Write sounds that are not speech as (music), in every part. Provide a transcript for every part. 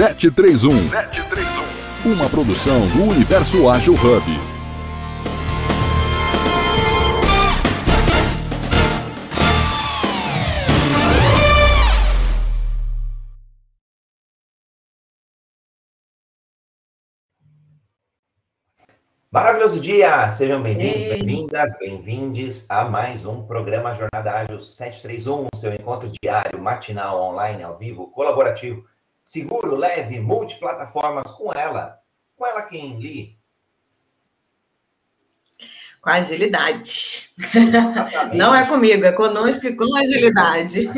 731. 731. Uma produção do Universo Ágil Hub. Maravilhoso dia! Sejam bem-vindos, bem-vindas, bem-vindes a mais um programa Jornada Ágil 731, seu encontro diário, matinal, online, ao vivo, colaborativo, seguro, leve, multiplataformas, com ela. Com ela quem, Li? Com agilidade. Exatamente. Não é comigo, é conosco e com agilidade.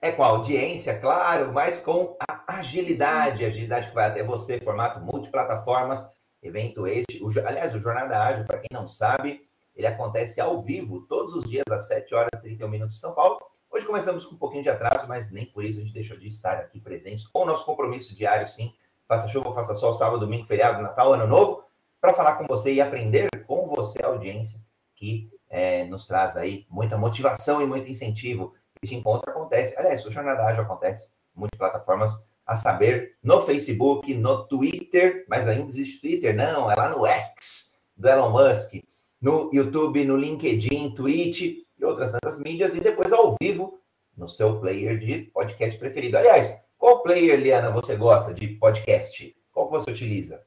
É com a audiência, claro, mas com a agilidade, agilidade que vai até você, formato multiplataformas, Evento este, o, aliás, o Jornada Ágil, para quem não sabe, ele acontece ao vivo, todos os dias, às 7 horas e 31 minutos em São Paulo. Hoje começamos com um pouquinho de atraso, mas nem por isso a gente deixou de estar aqui presentes com o nosso compromisso diário, sim. Faça chuva, faça sol, sábado, domingo, feriado, Natal, Ano Novo, para falar com você e aprender com você, a audiência, que é, nos traz aí muita motivação e muito incentivo. Esse encontro acontece, aliás, o Jornada Ágil acontece muitas plataformas a saber, no Facebook, no Twitter, mas ainda existe Twitter? Não, é lá no X do Elon Musk, no YouTube, no LinkedIn, Twitch e outras tantas mídias, e depois ao vivo no seu player de podcast preferido. Aliás, qual player, Liana, você gosta de podcast? Qual que você utiliza?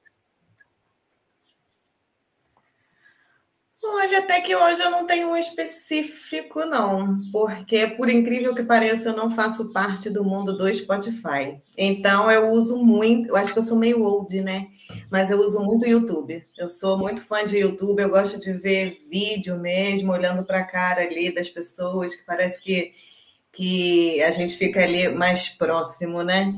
Olha, até que hoje eu não tenho um específico, não, porque, por incrível que pareça, eu não faço parte do mundo do Spotify. Então, eu uso muito, eu acho que eu sou meio old, né? Mas eu uso muito YouTube. Eu sou muito fã de YouTube, eu gosto de ver vídeo mesmo, olhando para a cara ali das pessoas, que parece que, que a gente fica ali mais próximo, né?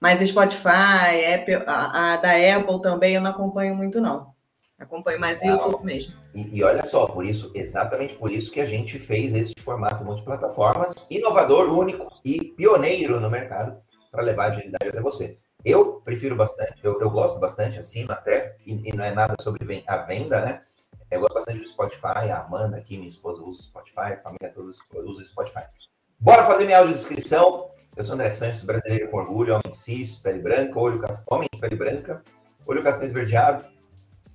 Mas Spotify, Apple, a, a da Apple também eu não acompanho muito, não. Acompanho mais o YouTube mesmo. E, e, olha só, por isso, exatamente por isso que a gente fez esse formato multiplataformas, inovador, único e pioneiro no mercado para levar agilidade até você. Eu prefiro bastante, eu, eu gosto bastante, assim, até, e, e, não é nada sobre a venda, né? Eu gosto bastante do Spotify, a Amanda aqui, minha esposa, usa o Spotify, a família toda usa o Spotify. Bora fazer minha audiodescrição. Eu sou André Santos, brasileiro com orgulho, homem cis, pele branca, olho, homem de pele branca, olho castanho esverdeado,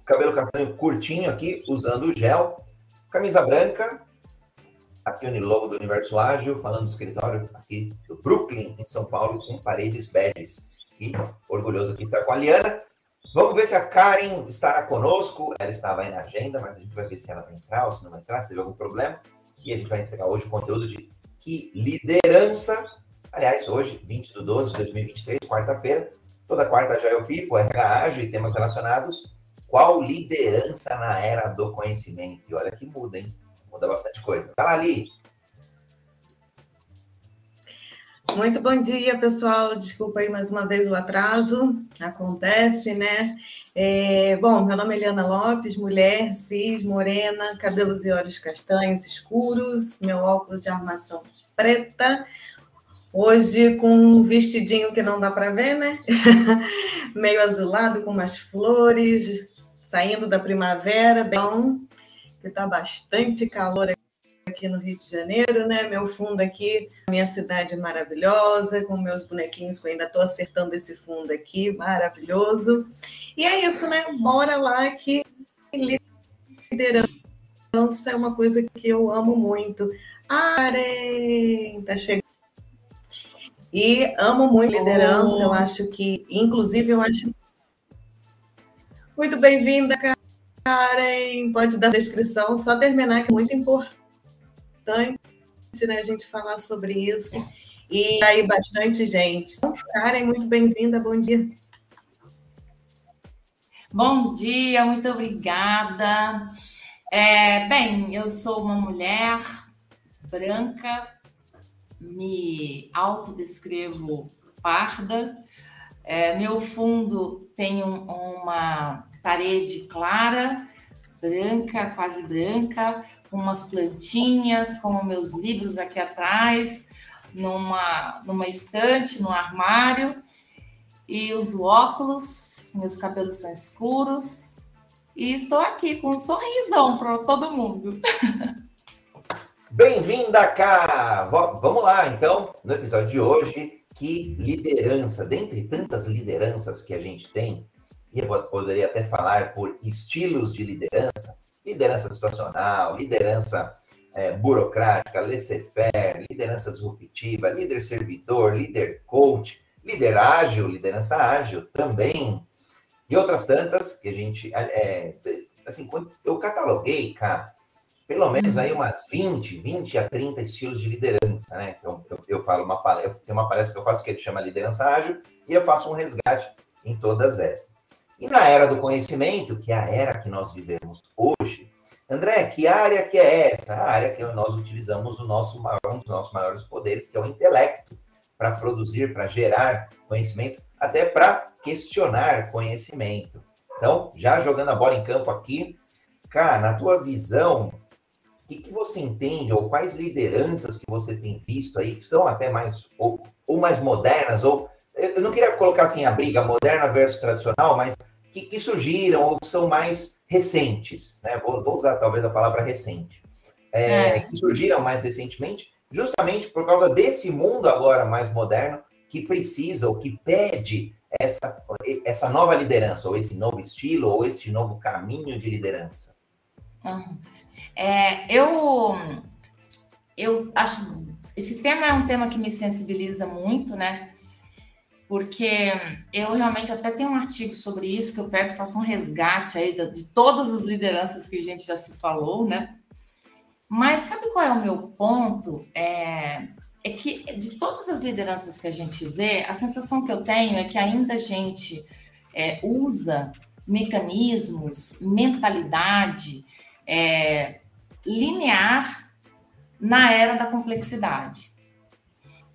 cabelo castanho curtinho aqui, usando gel, camisa branca, aqui o logo do Universo Ágil, falando do escritório aqui do Brooklyn, em São Paulo, com paredes beges. E orgulhoso aqui estar com a Liana. Vamos ver se a Karen estará conosco. Ela estava aí na agenda, mas a gente vai ver se ela vai entrar ou se não vai entrar, se teve algum problema. E a gente vai entregar hoje o conteúdo de que liderança. Aliás, hoje, 20 de 12 de 2023, quarta-feira. Toda quarta já é o Pipo, RH Ágil e temas relacionados. Qual liderança na era do conhecimento? E olha que muda, hein? Muda bastante coisa. Tá lá. Muito bom dia, pessoal. Desculpa aí mais uma vez o atraso. Acontece, né? É, bom, meu nome é Eliana Lopes, mulher, cis, morena, cabelos e olhos castanhos escuros, meu óculos de armação preta. Hoje com um vestidinho que não dá para ver, né? (laughs) Meio azulado, com umas flores, saindo da primavera, bem, que está bastante calor aqui no Rio de Janeiro, né? Meu fundo aqui, minha cidade maravilhosa, com meus bonequinhos, que eu ainda estou acertando esse fundo aqui, maravilhoso. E é isso, né? Bora lá que liderança é uma coisa que eu amo muito. Arém, tá chegando. E amo muito liderança, eu acho que, inclusive, eu acho muito bem-vinda, Karen. Pode dar a descrição, só terminar, que é muito importante né, a gente falar sobre isso. E aí, bastante gente. Karen, muito bem-vinda, bom dia. Bom dia, muito obrigada. É, bem, eu sou uma mulher branca, me autodescrevo parda. É, meu fundo tem um, uma parede clara, branca, quase branca, com umas plantinhas, com meus livros aqui atrás, numa, numa estante, no armário. E uso óculos, meus cabelos são escuros. E estou aqui com um sorrisão para todo mundo. (laughs) Bem-vinda cá! Vamos lá, então, no episódio de hoje, que liderança, dentre tantas lideranças que a gente tem, e eu poderia até falar por estilos de liderança, liderança situacional, liderança é, burocrática, laissez-faire, liderança disruptiva, líder servidor, líder coach, líder ágil, liderança ágil também, e outras tantas que a gente, é, assim, eu cataloguei, cara, pelo menos aí umas 20, 20 a 30 estilos de liderança, né? Então, eu, eu falo uma palestra, tem uma palestra que eu faço que ele chama Liderança Ágil, e eu faço um resgate em todas essas. E na era do conhecimento, que é a era que nós vivemos hoje, André, que área que é essa? A área que nós utilizamos o nosso maior, um dos nossos maiores poderes, que é o intelecto, para produzir, para gerar conhecimento, até para questionar conhecimento. Então, já jogando a bola em campo aqui, cara, na tua visão, o que, que você entende, ou quais lideranças que você tem visto aí, que são até mais, ou, ou mais modernas, ou eu não queria colocar assim a briga moderna versus tradicional, mas que, que surgiram ou são mais recentes, né? Vou, vou, usar talvez a palavra recente, é, é. que surgiram mais recentemente, justamente por causa desse mundo agora mais moderno que precisa ou que pede essa, essa nova liderança, ou esse novo estilo, ou esse novo caminho de liderança. É, eu, eu acho esse tema é um tema que me sensibiliza muito, né? Porque eu realmente até tenho um artigo sobre isso que eu pego faço um resgate aí de, de todas as lideranças que a gente já se falou, né? Mas sabe qual é o meu ponto? É, é que de todas as lideranças que a gente vê, a sensação que eu tenho é que ainda a gente é, usa mecanismos, mentalidade é, linear na era da complexidade.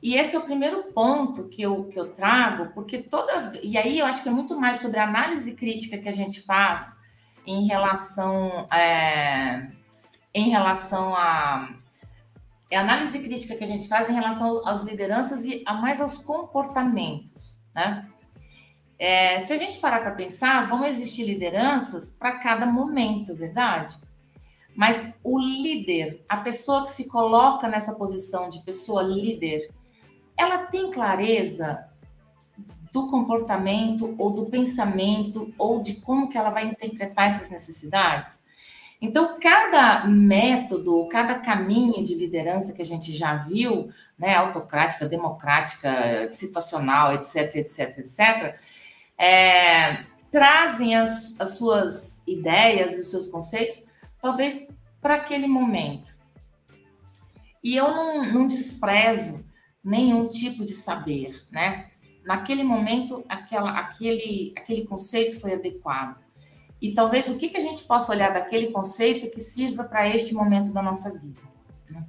E esse é o primeiro ponto que eu, que eu trago, porque toda. E aí eu acho que é muito mais sobre a análise crítica que a gente faz em relação, é, em relação a. É a análise crítica que a gente faz em relação às lideranças e a mais aos comportamentos, né? É, se a gente parar para pensar, vão existir lideranças para cada momento, verdade? Mas o líder, a pessoa que se coloca nessa posição de pessoa líder, ela tem clareza do comportamento ou do pensamento ou de como que ela vai interpretar essas necessidades? Então, cada método, cada caminho de liderança que a gente já viu, né, autocrática, democrática, situacional, etc, etc, etc, é, trazem as, as suas ideias e os seus conceitos, talvez para aquele momento. E eu não, não desprezo nenhum tipo de saber, né? Naquele momento, aquela, aquele, aquele conceito foi adequado. E talvez o que, que a gente possa olhar daquele conceito que sirva para este momento da nossa vida. Né?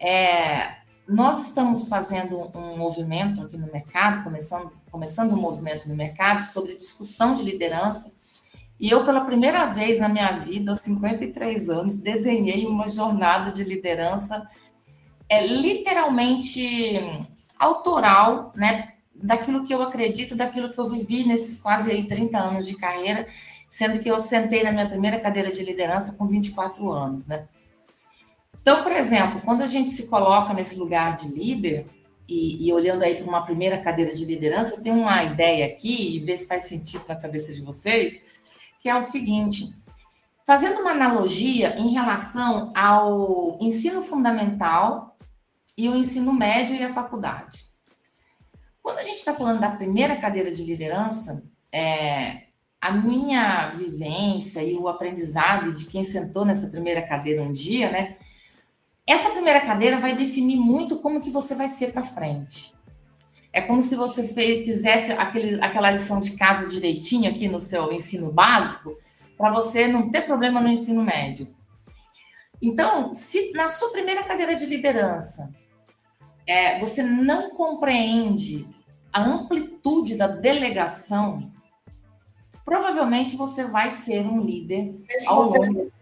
É, nós estamos fazendo um movimento aqui no mercado, começando, começando um movimento no mercado sobre discussão de liderança. E eu, pela primeira vez na minha vida, aos 53 anos, desenhei uma jornada de liderança é literalmente autoral, né? Daquilo que eu acredito, daquilo que eu vivi nesses quase aí 30 anos de carreira, sendo que eu sentei na minha primeira cadeira de liderança com 24 anos, né? Então, por exemplo, quando a gente se coloca nesse lugar de líder, e, e olhando aí para uma primeira cadeira de liderança, eu tenho uma ideia aqui, e ver se faz sentido na cabeça de vocês, que é o seguinte: fazendo uma analogia em relação ao ensino fundamental e o ensino médio e a faculdade. Quando a gente está falando da primeira cadeira de liderança, é, a minha vivência e o aprendizado de quem sentou nessa primeira cadeira um dia, né? Essa primeira cadeira vai definir muito como que você vai ser para frente. É como se você fez, fizesse aquele, aquela lição de casa direitinho aqui no seu ensino básico, para você não ter problema no ensino médio. Então, se na sua primeira cadeira de liderança é, você não compreende a amplitude da delegação, provavelmente você vai ser um líder ao longo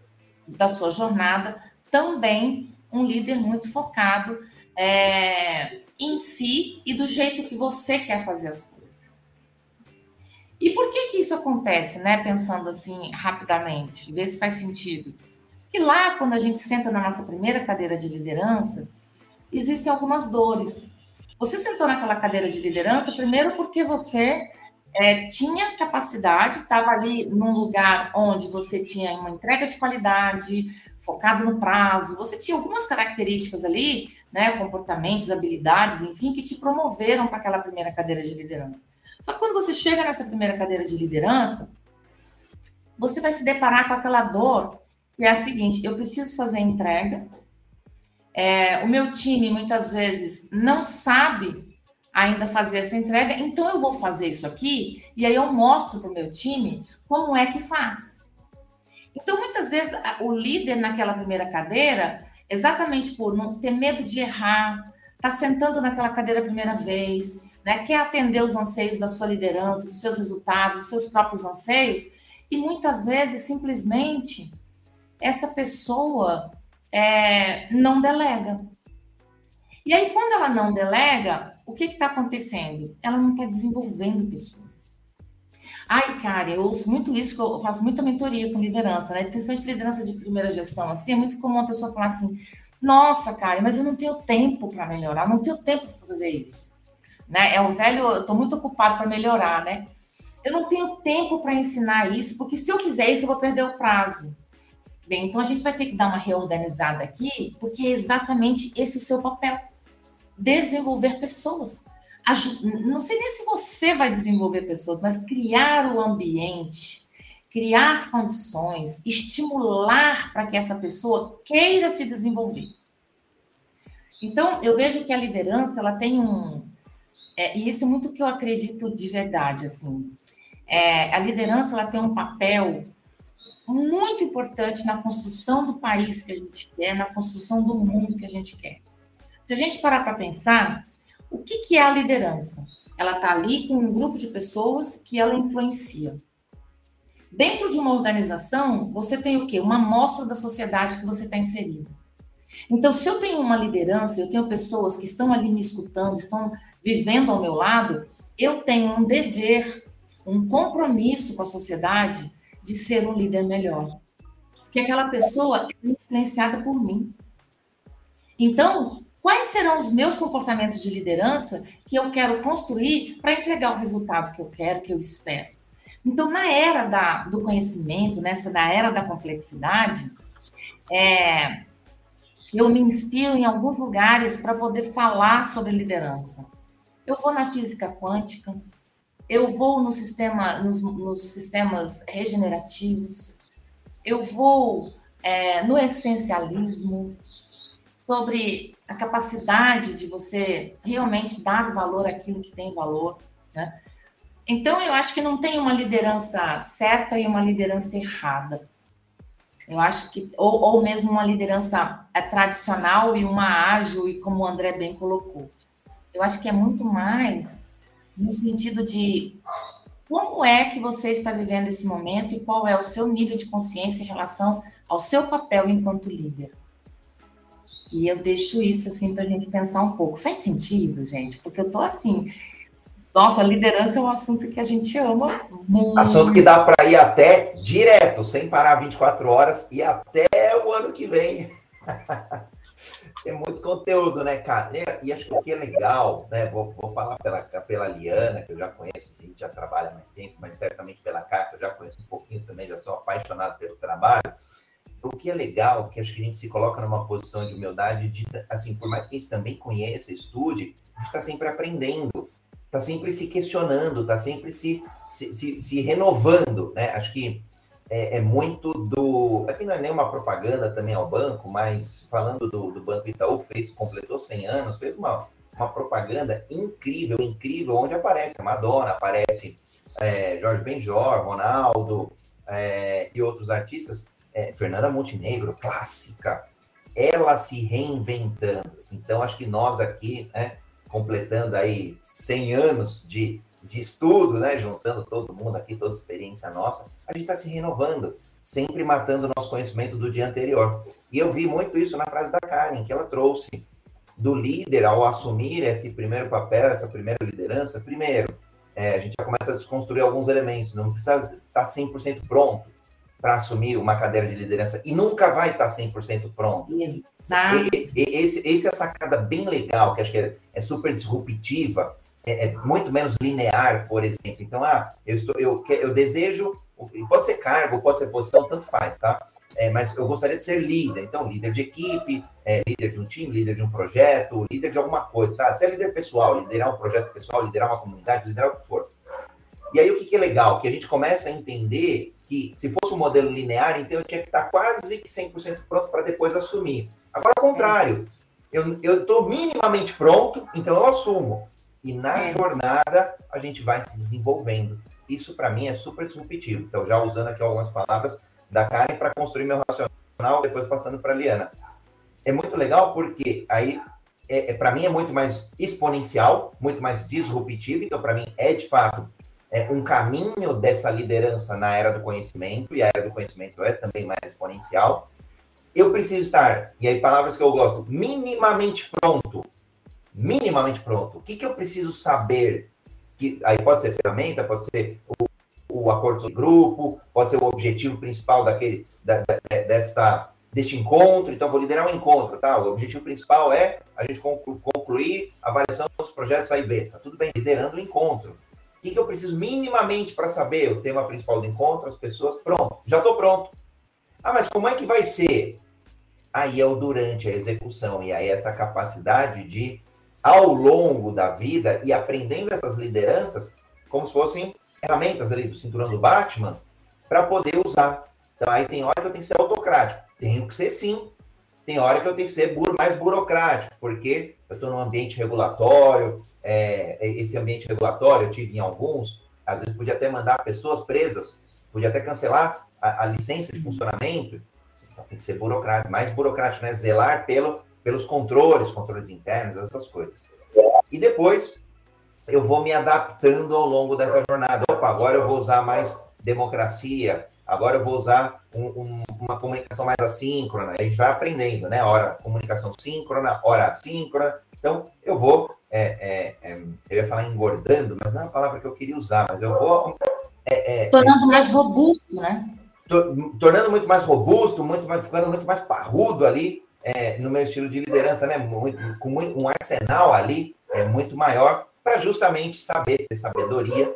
da sua jornada, também um líder muito focado é, em si e do jeito que você quer fazer as coisas. E por que que isso acontece, né? Pensando assim rapidamente, ver se faz sentido. Que lá, quando a gente senta na nossa primeira cadeira de liderança, existem algumas dores. Você sentou naquela cadeira de liderança, primeiro porque você é, tinha capacidade, estava ali num lugar onde você tinha uma entrega de qualidade, focado no prazo, você tinha algumas características ali, né, comportamentos, habilidades, enfim, que te promoveram para aquela primeira cadeira de liderança. Só que quando você chega nessa primeira cadeira de liderança, você vai se deparar com aquela dor que é a seguinte: eu preciso fazer entrega. É, o meu time muitas vezes não sabe ainda fazer essa entrega, então eu vou fazer isso aqui e aí eu mostro para o meu time como é que faz. Então, muitas vezes, o líder naquela primeira cadeira, exatamente por não ter medo de errar, tá sentando naquela cadeira a primeira vez, né, quer atender os anseios da sua liderança, dos seus resultados, dos seus próprios anseios, e muitas vezes, simplesmente, essa pessoa é, não delega. E aí, quando ela não delega, o que está acontecendo? Ela não está desenvolvendo pessoas. Ai, cara, eu ouço muito isso, eu faço muita mentoria com liderança, né? Principalmente liderança de primeira gestão, assim, é muito comum uma pessoa falar assim, nossa, cara, mas eu não tenho tempo para melhorar, não tenho tempo para fazer isso. Né? É o velho, eu estou muito ocupado para melhorar, né? Eu não tenho tempo para ensinar isso, porque se eu fizer isso, eu vou perder o prazo. Bem, então a gente vai ter que dar uma reorganizada aqui, porque é exatamente esse o seu papel desenvolver pessoas. Não sei nem se você vai desenvolver pessoas, mas criar o ambiente, criar condições, estimular para que essa pessoa queira se desenvolver. Então, eu vejo que a liderança, ela tem um... É, e isso é muito que eu acredito de verdade, assim. É, a liderança, ela tem um papel muito importante na construção do país que a gente quer, na construção do mundo que a gente quer. Se a gente parar para pensar, o que, que é a liderança? Ela está ali com um grupo de pessoas que ela influencia. Dentro de uma organização, você tem o quê? Uma amostra da sociedade que você está inserido. Então, se eu tenho uma liderança, eu tenho pessoas que estão ali me escutando, estão vivendo ao meu lado, eu tenho um dever, um compromisso com a sociedade de ser um líder melhor. Porque aquela pessoa é influenciada por mim. Então, Quais serão os meus comportamentos de liderança que eu quero construir para entregar o resultado que eu quero, que eu espero? Então, na era da, do conhecimento, nessa na era da complexidade, é, eu me inspiro em alguns lugares para poder falar sobre liderança. Eu vou na física quântica, eu vou no sistema, nos, nos sistemas regenerativos, eu vou é, no essencialismo, sobre a capacidade de você realmente dar valor àquilo que tem valor, né? Então, eu acho que não tem uma liderança certa e uma liderança errada. Eu acho que, ou, ou mesmo uma liderança é, tradicional e uma ágil, e como o André bem colocou. Eu acho que é muito mais no sentido de como é que você está vivendo esse momento e qual é o seu nível de consciência em relação ao seu papel enquanto líder. E eu deixo isso assim para a gente pensar um pouco. Faz sentido, gente? Porque eu tô assim. Nossa, liderança é um assunto que a gente ama muito. Assunto que dá para ir até direto, sem parar 24 horas e até o ano que vem. (laughs) Tem muito conteúdo, né, cara? E acho que o que é legal, né? Vou, vou falar pela, pela Liana, que eu já conheço, a gente já trabalha mais tempo, mas certamente pela Carta, eu já conheço um pouquinho também, já sou apaixonado pelo trabalho o que é legal, que acho que a gente se coloca numa posição de humildade, de, assim, por mais que a gente também conheça, estude, a gente está sempre aprendendo, está sempre se questionando, está sempre se, se, se, se, renovando, né? Acho que é, é, muito do... Aqui não é nem uma propaganda também ao banco, mas falando do, do Banco Itaú, fez, completou 100 anos, fez uma, uma propaganda incrível, incrível, onde aparece Madonna, aparece é, Jorge Benjor, Ronaldo é, e outros artistas, é, Fernanda Montenegro, clássica, ela se reinventando. Então, acho que nós aqui, né, completando aí 100 anos de, de estudo, né, juntando todo mundo aqui, toda experiência nossa, a gente está se renovando, sempre matando o nosso conhecimento do dia anterior. E eu vi muito isso na frase da Karen, que ela trouxe do líder ao assumir esse primeiro papel, essa primeira liderança. Primeiro, é, a gente já começa a desconstruir alguns elementos, não precisa estar 100% pronto para assumir uma cadeira de liderança e nunca vai estar 100% pronto. Exato. E, esse, esse é a sacada bem legal, que acho que é, é super disruptiva, é, é, muito menos linear, por exemplo. Então, ah, eu, estou, eu, eu desejo, pode ser cargo, pode ser posição, tanto faz, tá? É, mas eu gostaria de ser líder. Então, líder de equipe, é, líder de um time, líder de um projeto, líder de alguma coisa, tá? Até líder pessoal, liderar um projeto pessoal, liderar uma comunidade, liderar o que for. E aí, o que, que é legal? Que a gente começa a entender que se fosse um modelo linear, então eu tinha que estar quase que 100% pronto para depois assumir. Agora, ao contrário, eu estou minimamente pronto, então eu assumo. E na é. jornada, a gente vai se desenvolvendo. Isso, para mim, é super disruptivo. Então, já usando aqui algumas palavras da Karen para construir meu racional, depois passando para a Liana. É muito legal porque aí, é, é para mim, é muito mais exponencial, muito mais disruptivo. Então, para mim, é de fato é, um caminho dessa liderança na era do conhecimento, e a era do conhecimento é também mais exponencial. Eu preciso estar, e aí palavras que eu gosto, minimamente pronto. Minimamente pronto. O que, que eu preciso saber? Que, aí pode ser ferramenta, pode ser o, o acordo de grupo, pode ser o objetivo principal daquele, da, da, desta, deste encontro. Então, vou liderar um encontro, tá? O objetivo principal é a gente concluir a avaliação dos projetos A e B. Tá tudo bem, liderando o encontro. O que, que eu preciso minimamente para saber o tema principal do encontro, as pessoas? Pronto, já estou pronto. Ah, mas como é que vai ser? Aí é o durante a execução, e aí essa capacidade de, ao longo da vida, e aprendendo essas lideranças, como se fossem ferramentas ali do cinturão do Batman, para poder usar. Então aí tem hora que eu tenho que ser autocrático. Tenho que ser sim. Tem hora que eu tenho que ser mais burocrático, porque eu estou num ambiente regulatório, é, esse ambiente regulatório, eu tive em alguns, às vezes podia até mandar pessoas presas, podia até cancelar a, a licença de funcionamento, então tem que ser burocrático, mais burocrático, né? Zelar pelo, pelos controles, controles internos, essas coisas. E depois eu vou me adaptando ao longo dessa jornada. Opa, agora eu vou usar mais democracia, agora eu vou usar um, um, uma comunicação mais assíncrona. A gente vai aprendendo, né? Hora comunicação síncrona, hora assíncrona. Então, eu vou é, é, é, eu ia falar engordando, mas não é a palavra que eu queria usar, mas eu vou. É, é, tornando mais robusto, né? tornando muito mais robusto, muito mais, ficando muito mais parrudo ali no meu estilo de liderança, né? Muito, com muito, um arsenal ali é muito maior para justamente saber ter sabedoria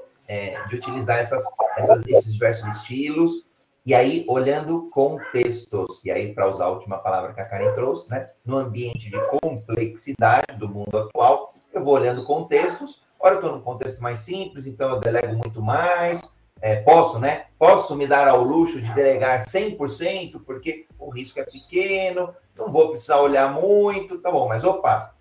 de utilizar essas, essas, esses diversos estilos e aí, olhando contextos, e aí, para usar a última palavra que a Karen trouxe, né? No ambiente de complexidade do mundo atual, eu vou olhando contextos. Ora, eu estou num contexto mais simples, então eu delego muito mais. É, posso, né? Posso me dar ao luxo de delegar 100%, porque o risco é pequeno, não vou precisar olhar muito, tá bom, mas opa,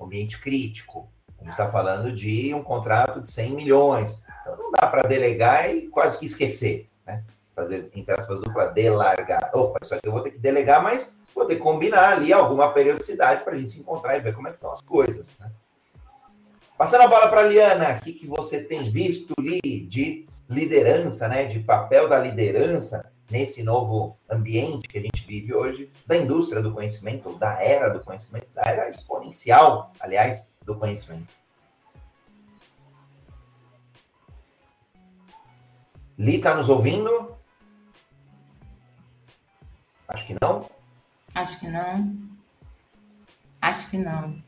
ambiente crítico. A gente está falando de um contrato de 100 milhões. Então não dá para delegar e quase que esquecer, né? Fazer, entre aspas, dupla, delargar. Opa, isso aqui eu vou ter que delegar, mas vou ter que combinar ali alguma periodicidade para a gente se encontrar e ver como é que estão as coisas, né? Passando a bola para a Liana, o que, que você tem visto ali de liderança, né, de papel da liderança nesse novo ambiente que a gente vive hoje, da indústria do conhecimento, da era do conhecimento, da era exponencial, aliás, do conhecimento. Li, está nos ouvindo? Acho que não. Acho que não. Acho que não.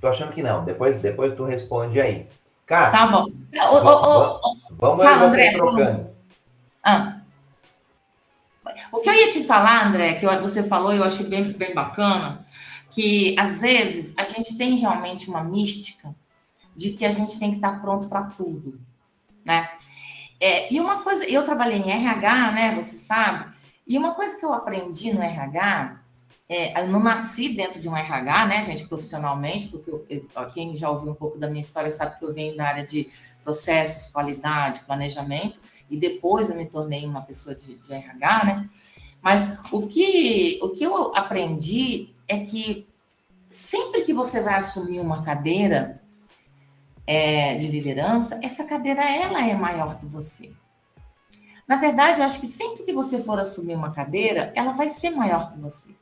Tô achando que não. Depois, depois tu responde aí. Cara, tá bom. vamos Fala, André, trocando. Ah. O que eu ia te falar, André, que você falou, eu achei bem, bem bacana, que às vezes a gente tem realmente uma mística de que a gente tem que estar pronto para tudo, né? É, e uma coisa, eu trabalhei em RH, né? Você sabe. E uma coisa que eu aprendi no RH é, eu não nasci dentro de um RH, né, gente, profissionalmente, porque eu, eu, quem já ouviu um pouco da minha história sabe que eu venho da área de processos, qualidade, planejamento, e depois eu me tornei uma pessoa de, de RH, né? Mas o que, o que eu aprendi é que sempre que você vai assumir uma cadeira é, de liderança, essa cadeira ela é maior que você. Na verdade, eu acho que sempre que você for assumir uma cadeira, ela vai ser maior que você.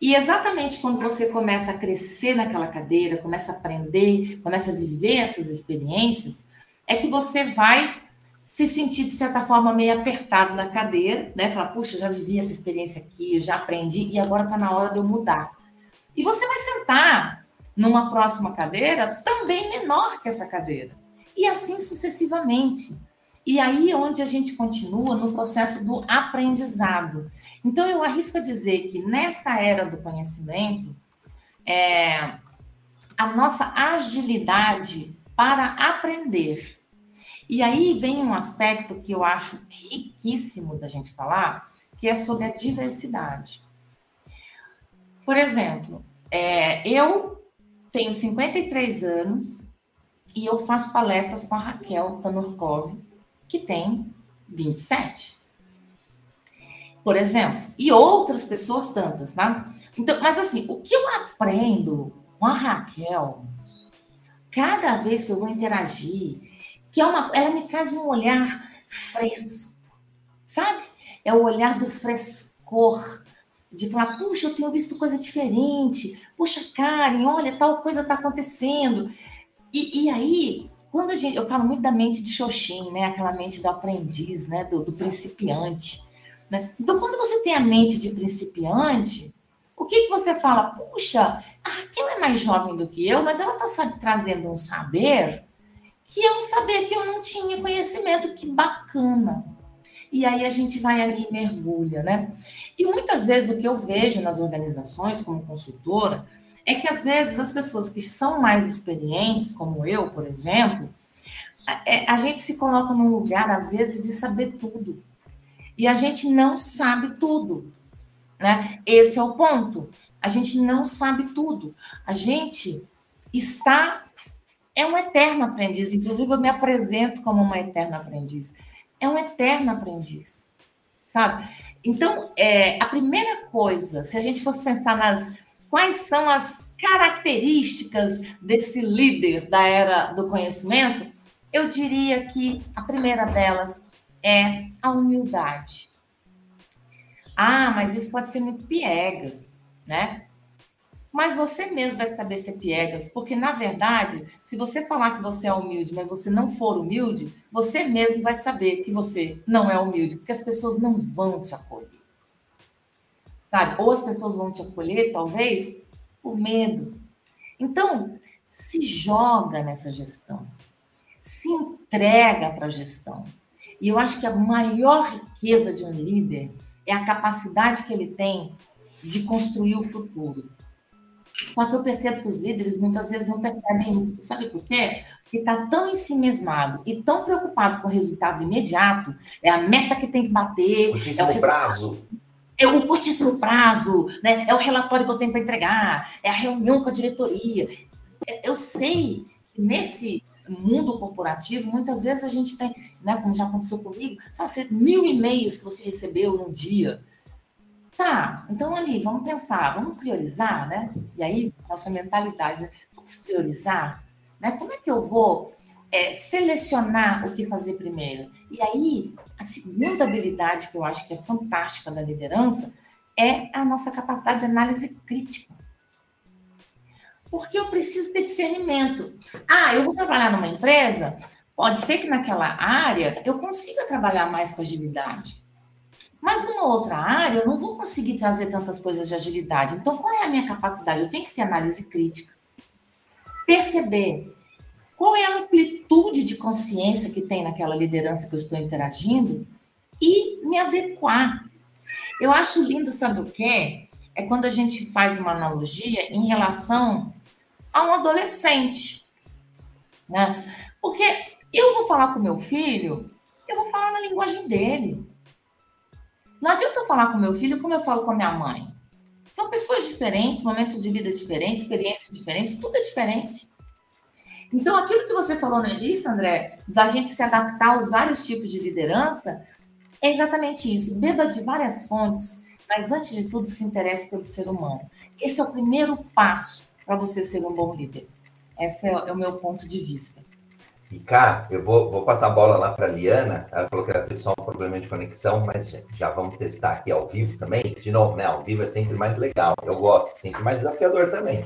E exatamente quando você começa a crescer naquela cadeira, começa a aprender, começa a viver essas experiências, é que você vai se sentir, de certa forma, meio apertado na cadeira, né? Falar, puxa, já vivi essa experiência aqui, já aprendi e agora está na hora de eu mudar. E você vai sentar numa próxima cadeira também menor que essa cadeira. E assim sucessivamente. E aí é onde a gente continua no processo do aprendizado. Então, eu arrisco a dizer que nesta era do conhecimento, é, a nossa agilidade para aprender e aí vem um aspecto que eu acho riquíssimo da gente falar, que é sobre a diversidade. Por exemplo, é, eu tenho 53 anos e eu faço palestras com a Raquel Tanurkov, que tem 27. Por exemplo, e outras pessoas tantas, tá? Então, mas assim, o que eu aprendo com a Raquel, cada vez que eu vou interagir, que é uma, ela me traz um olhar fresco, sabe? É o olhar do frescor, de falar, puxa, eu tenho visto coisa diferente, puxa, Karen, olha, tal coisa está acontecendo. E, e, aí, quando a gente, eu falo muito da mente de Xoxin, né? Aquela mente do aprendiz, né? Do, do principiante. Né? Então, quando você tem a mente de principiante, o que, que você fala? Puxa, a Raquel é mais jovem do que eu, mas ela está trazendo um saber que eu sabia que eu não tinha conhecimento, que bacana. E aí a gente vai ali e mergulha, né? E muitas vezes o que eu vejo nas organizações como consultora é que às vezes as pessoas que são mais experientes, como eu, por exemplo, a, é, a gente se coloca num lugar às vezes de saber tudo. E a gente não sabe tudo, né? Esse é o ponto. A gente não sabe tudo. A gente está é um eterno aprendiz. Inclusive, eu me apresento como uma eterna aprendiz. É um eterno aprendiz, sabe? Então, é, a primeira coisa, se a gente fosse pensar nas quais são as características desse líder da era do conhecimento, eu diria que a primeira delas é a humildade. Ah, mas isso pode ser muito piegas, né? Mas você mesmo vai saber ser piegas, porque na verdade, se você falar que você é humilde, mas você não for humilde, você mesmo vai saber que você não é humilde, porque as pessoas não vão te acolher. Sabe? Ou as pessoas vão te acolher, talvez, por medo. Então, se joga nessa gestão. Se entrega para a gestão. E eu acho que a maior riqueza de um líder é a capacidade que ele tem de construir o futuro só que eu percebo que os líderes muitas vezes não percebem isso. Sabe por quê? Porque está tão em si mesmado e tão preocupado com o resultado imediato, é a meta que tem que bater. Curtíssimo é o prazo. É o curtíssimo prazo, né? é o relatório que eu tenho para entregar, é a reunião com a diretoria. É, eu sei que nesse mundo corporativo, muitas vezes a gente tem, né, como já aconteceu comigo, sabe, mil e-mails que você recebeu num dia. Tá, então ali, vamos pensar, vamos priorizar, né? E aí, nossa mentalidade, né? vamos priorizar, né? Como é que eu vou é, selecionar o que fazer primeiro? E aí, a segunda habilidade que eu acho que é fantástica da liderança é a nossa capacidade de análise crítica. Porque eu preciso ter discernimento. Ah, eu vou trabalhar numa empresa, pode ser que naquela área eu consiga trabalhar mais com agilidade. Mas numa outra área, eu não vou conseguir trazer tantas coisas de agilidade. Então, qual é a minha capacidade? Eu tenho que ter análise crítica. Perceber qual é a amplitude de consciência que tem naquela liderança que eu estou interagindo e me adequar. Eu acho lindo, sabe o quê? É quando a gente faz uma analogia em relação a um adolescente. Né? Porque eu vou falar com meu filho, eu vou falar na linguagem dele. Não adianta eu falar com meu filho como eu falo com a minha mãe. São pessoas diferentes, momentos de vida diferentes, experiências diferentes, tudo é diferente. Então, aquilo que você falou no início, André, da gente se adaptar aos vários tipos de liderança, é exatamente isso. Beba de várias fontes, mas antes de tudo, se interesse pelo ser humano. Esse é o primeiro passo para você ser um bom líder. Esse é, é o meu ponto de vista. E cá, eu vou, vou passar a bola lá para a Liana. Ela falou que ela teve só um problema de conexão, mas já, já, vamos testar aqui ao vivo também. De novo, né? Ao vivo é sempre mais legal. Eu gosto, sempre mais desafiador também.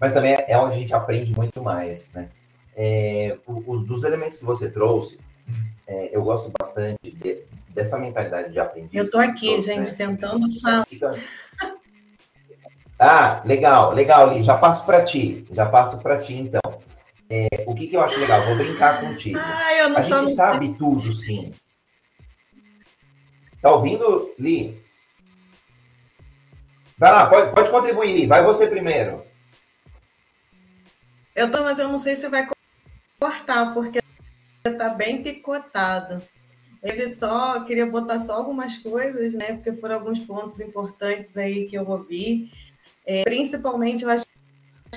Mas também é, onde a gente aprende muito mais, né? É, os dos elementos que você trouxe, é, eu gosto bastante de, dessa mentalidade de aprendiz. Eu estou aqui, todos, gente, né? tentando falar. Ah, legal, legal, Li. Já passo para ti. Já passo para ti, então. É, o que, que eu acho legal? Vou brincar contigo. Ai, a gente sabe tudo, sim. Tá ouvindo, Li? Vai lá, pode, pode contribuir, Li. Vai você primeiro. Eu tô, mas eu não sei se vai cortar, porque tá bem picotado. Eu só queria botar só algumas coisas, né? Porque foram alguns pontos importantes aí que eu ouvi. É, principalmente, eu acho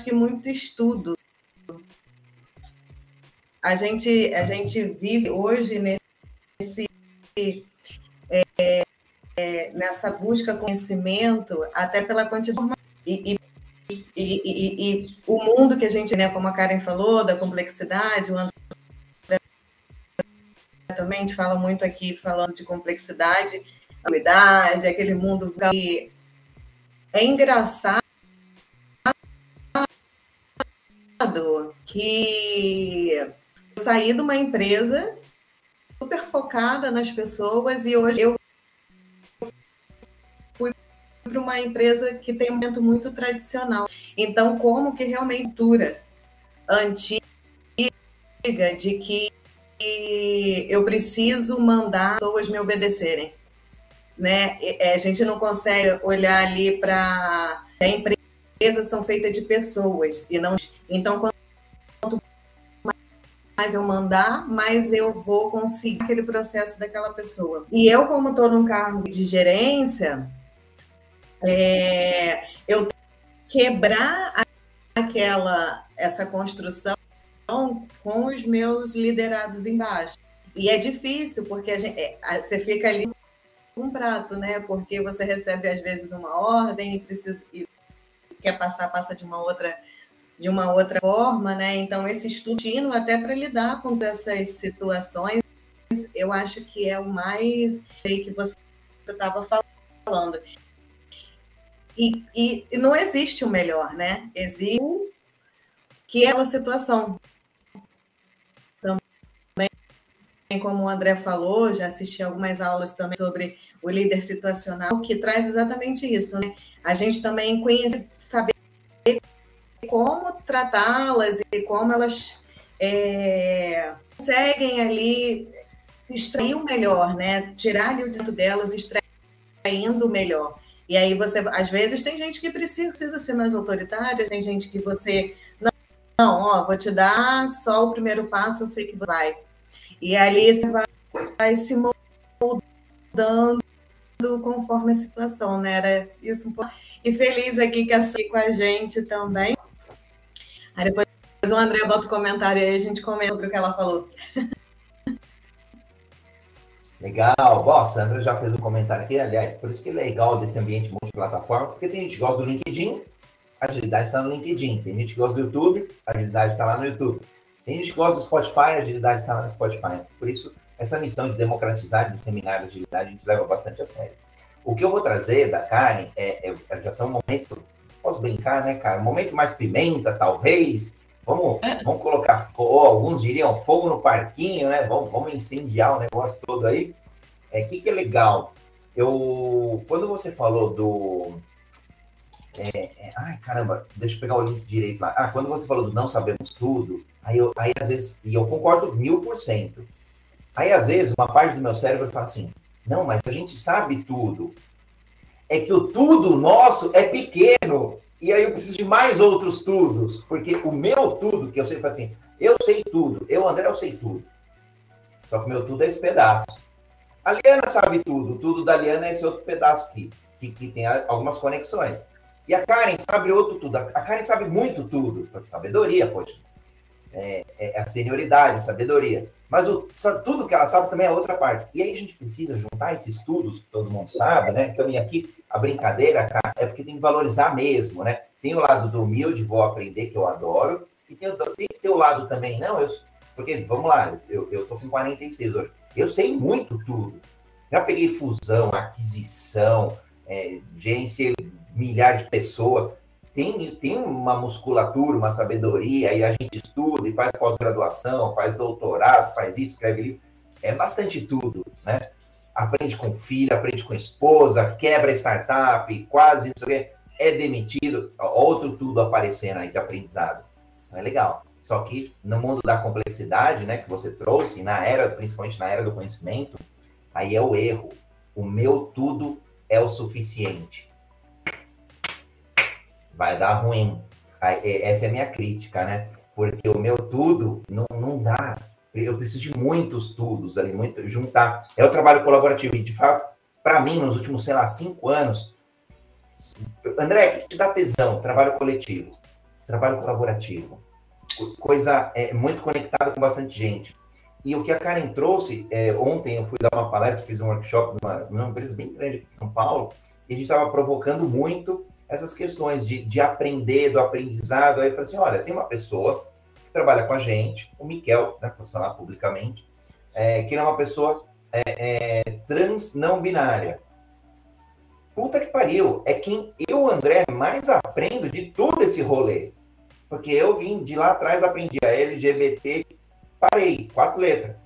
que muito estudo. A gente, a gente vive hoje nesse, é, é, nessa busca conhecimento, até pela quantidade. E, e e, e, o mundo que a gente, né, como a Karen falou, da complexidade, o André também fala muito aqui, falando de complexidade, ambiguidade, aquele mundo que é engraçado que eu saí de uma empresa super focada nas pessoas e hoje eu para uma empresa que tem um momento muito tradicional. Então, como que realmente dura antiga de que eu preciso mandar pessoas me obedecerem, né? A gente não consegue olhar ali para a empresa são feitas de pessoas e não então quanto mais eu mandar, mais eu vou conseguir aquele processo daquela pessoa. E eu como estou num cargo de gerência, é, eu quebrar aquela essa construção com os meus liderados embaixo. E é difícil, porque gente, é, você fica ali um prato, né? Porque você recebe, às vezes, uma ordem e precisa e quer passar, passa de uma outra de uma outra forma, né? Então, esse estudo até para lidar com essas situações, eu acho que é o mais que você estava falando. E, e, e, não existe o melhor, né? Existe o que é uma situação. Também, como o André falou, já assisti algumas aulas também sobre o líder situacional, que traz exatamente isso, né? A gente também conhece, saber como tratá-las e como elas é, conseguem ali extrair o melhor, né? Tirar o dentro delas, extraindo o melhor. E aí você, às vezes, tem gente que precisa, precisa ser mais autoritária, tem gente que você. Não, não, ó, vou te dar só o primeiro passo, eu sei que vai. E ali você vai, vai se moldando conforme a situação, né? Era isso um pouco. E feliz aqui que assim com a gente também. Aí depois o André bota o comentário aí, a gente comenta sobre o que ela falou. Legal. Bom, a Sandra já fez um comentário aqui, aliás, por isso que é legal desse ambiente multiplataforma, porque tem gente que gosta do LinkedIn, a agilidade está no LinkedIn. Tem gente que gosta do YouTube, a agilidade está lá no YouTube. Tem gente que gosta do Spotify, a agilidade está lá no Spotify. Por isso, essa missão de democratizar, de disseminar a agilidade, a gente leva bastante a sério. O que eu vou trazer da Karen é, é, é já são um momento, posso brincar, né, cara? Um momento mais pimenta, talvez. Vamos, vamos colocar fogo, alguns diriam fogo no parquinho, né? Vamos, vamos incendiar o negócio todo aí. O é, que, que é legal? Eu, quando você falou do. É, é, ai, caramba, deixa eu pegar o link direito lá. Ah, quando você falou do não sabemos tudo, aí, eu, aí às vezes, e eu concordo mil por cento. Aí às vezes uma parte do meu cérebro fala assim: não, mas a gente sabe tudo. É que o tudo nosso é pequeno. E aí eu preciso de mais outros tudos. Porque o meu tudo, que eu sei, fala assim: eu sei tudo. Eu, André, eu sei tudo. Só que o meu tudo é esse pedaço. A Liana sabe tudo. Tudo da Liana é esse outro pedaço aqui, que, que tem algumas conexões. E a Karen sabe outro tudo. A Karen sabe muito tudo. Sabedoria, poxa. É, é a senioridade, a sabedoria. Mas o, tudo que ela sabe também é outra parte. E aí a gente precisa juntar esses estudos, que todo mundo sabe, né? Também aqui a brincadeira, cara, é porque tem que valorizar mesmo, né? Tem o lado do humilde, vou aprender, que eu adoro. E tem, tem que ter o lado também, não, eu. Porque, vamos lá, eu, eu tô com 46 hoje. Eu sei muito tudo. Já peguei fusão, aquisição, é, milhares de pessoas. Tem, tem uma musculatura, uma sabedoria, e a gente estuda e faz pós-graduação, faz doutorado, faz isso, escreve livro. é bastante tudo, né? Aprende com filho, aprende com esposa, quebra startup, quase isso é demitido, outro tudo aparecendo aí de aprendizado. Não é legal. Só que no mundo da complexidade, né, que você trouxe, na era, principalmente na era do conhecimento, aí é o erro. O meu tudo é o suficiente. Vai dar ruim. Essa é a minha crítica, né? Porque o meu tudo não, não dá. Eu preciso de muitos tudos ali, muito, juntar. É o trabalho colaborativo. E, de fato, para mim, nos últimos, sei lá, cinco anos, André, o que te dá tesão? Trabalho coletivo, trabalho colaborativo coisa é, muito conectada com bastante gente. E o que a Karen trouxe, é, ontem eu fui dar uma palestra, fiz um workshop numa, numa empresa bem grande aqui de São Paulo, e a gente estava provocando muito essas questões de, de aprender, do aprendizado. Aí eu falei assim: olha, tem uma pessoa que trabalha com a gente, o Miquel, né, posso falar publicamente, é, que é uma pessoa é, é, trans não binária. Puta que pariu, é quem eu, André, mais aprendo de todo esse rolê. Porque eu vim de lá atrás, aprendi a LGBT, parei, quatro letras.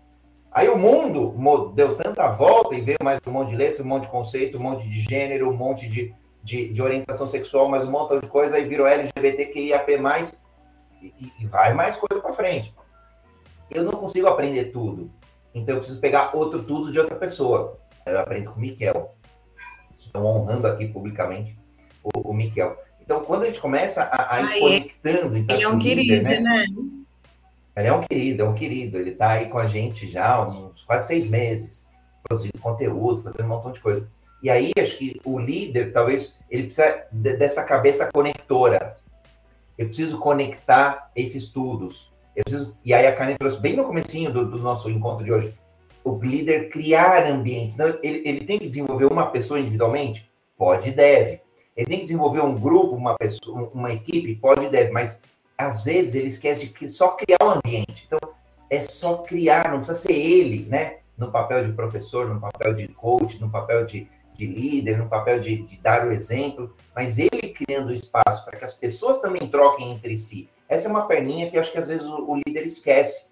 Aí o mundo deu tanta volta e veio mais um monte de letra, um monte de conceito, um monte de gênero, um monte de, de, de orientação sexual, mais um montão de coisa, aí virou LGBTQIAP+, e, e vai mais coisa para frente. Eu não consigo aprender tudo. Então eu preciso pegar outro tudo de outra pessoa. Eu aprendo com o Miquel. Então, honrando aqui publicamente o, o Miquel. Então, quando a gente começa a, a ir conectando... Ele é um querido, né? né? Ele é um querido, é um querido. Ele está aí com a gente já há uns quase seis meses, produzindo conteúdo, fazendo um montão de coisa. E aí, acho que o líder, talvez, ele precisa dessa cabeça conectora. Eu preciso conectar esses estudos. Eu preciso... E aí a Karen trouxe bem no comecinho do, do nosso encontro de hoje. O líder criar ambientes. Não, ele, ele tem que desenvolver uma pessoa individualmente? Pode e deve. Ele tem que desenvolver um grupo, uma pessoa, uma equipe, pode e deve, mas às vezes ele esquece de só criar o um ambiente. Então, é só criar, não precisa ser ele, né? No papel de professor, no papel de coach, no papel de, de líder, no papel de, de dar o exemplo, mas ele criando espaço para que as pessoas também troquem entre si. Essa é uma perninha que eu acho que às vezes o, o líder esquece.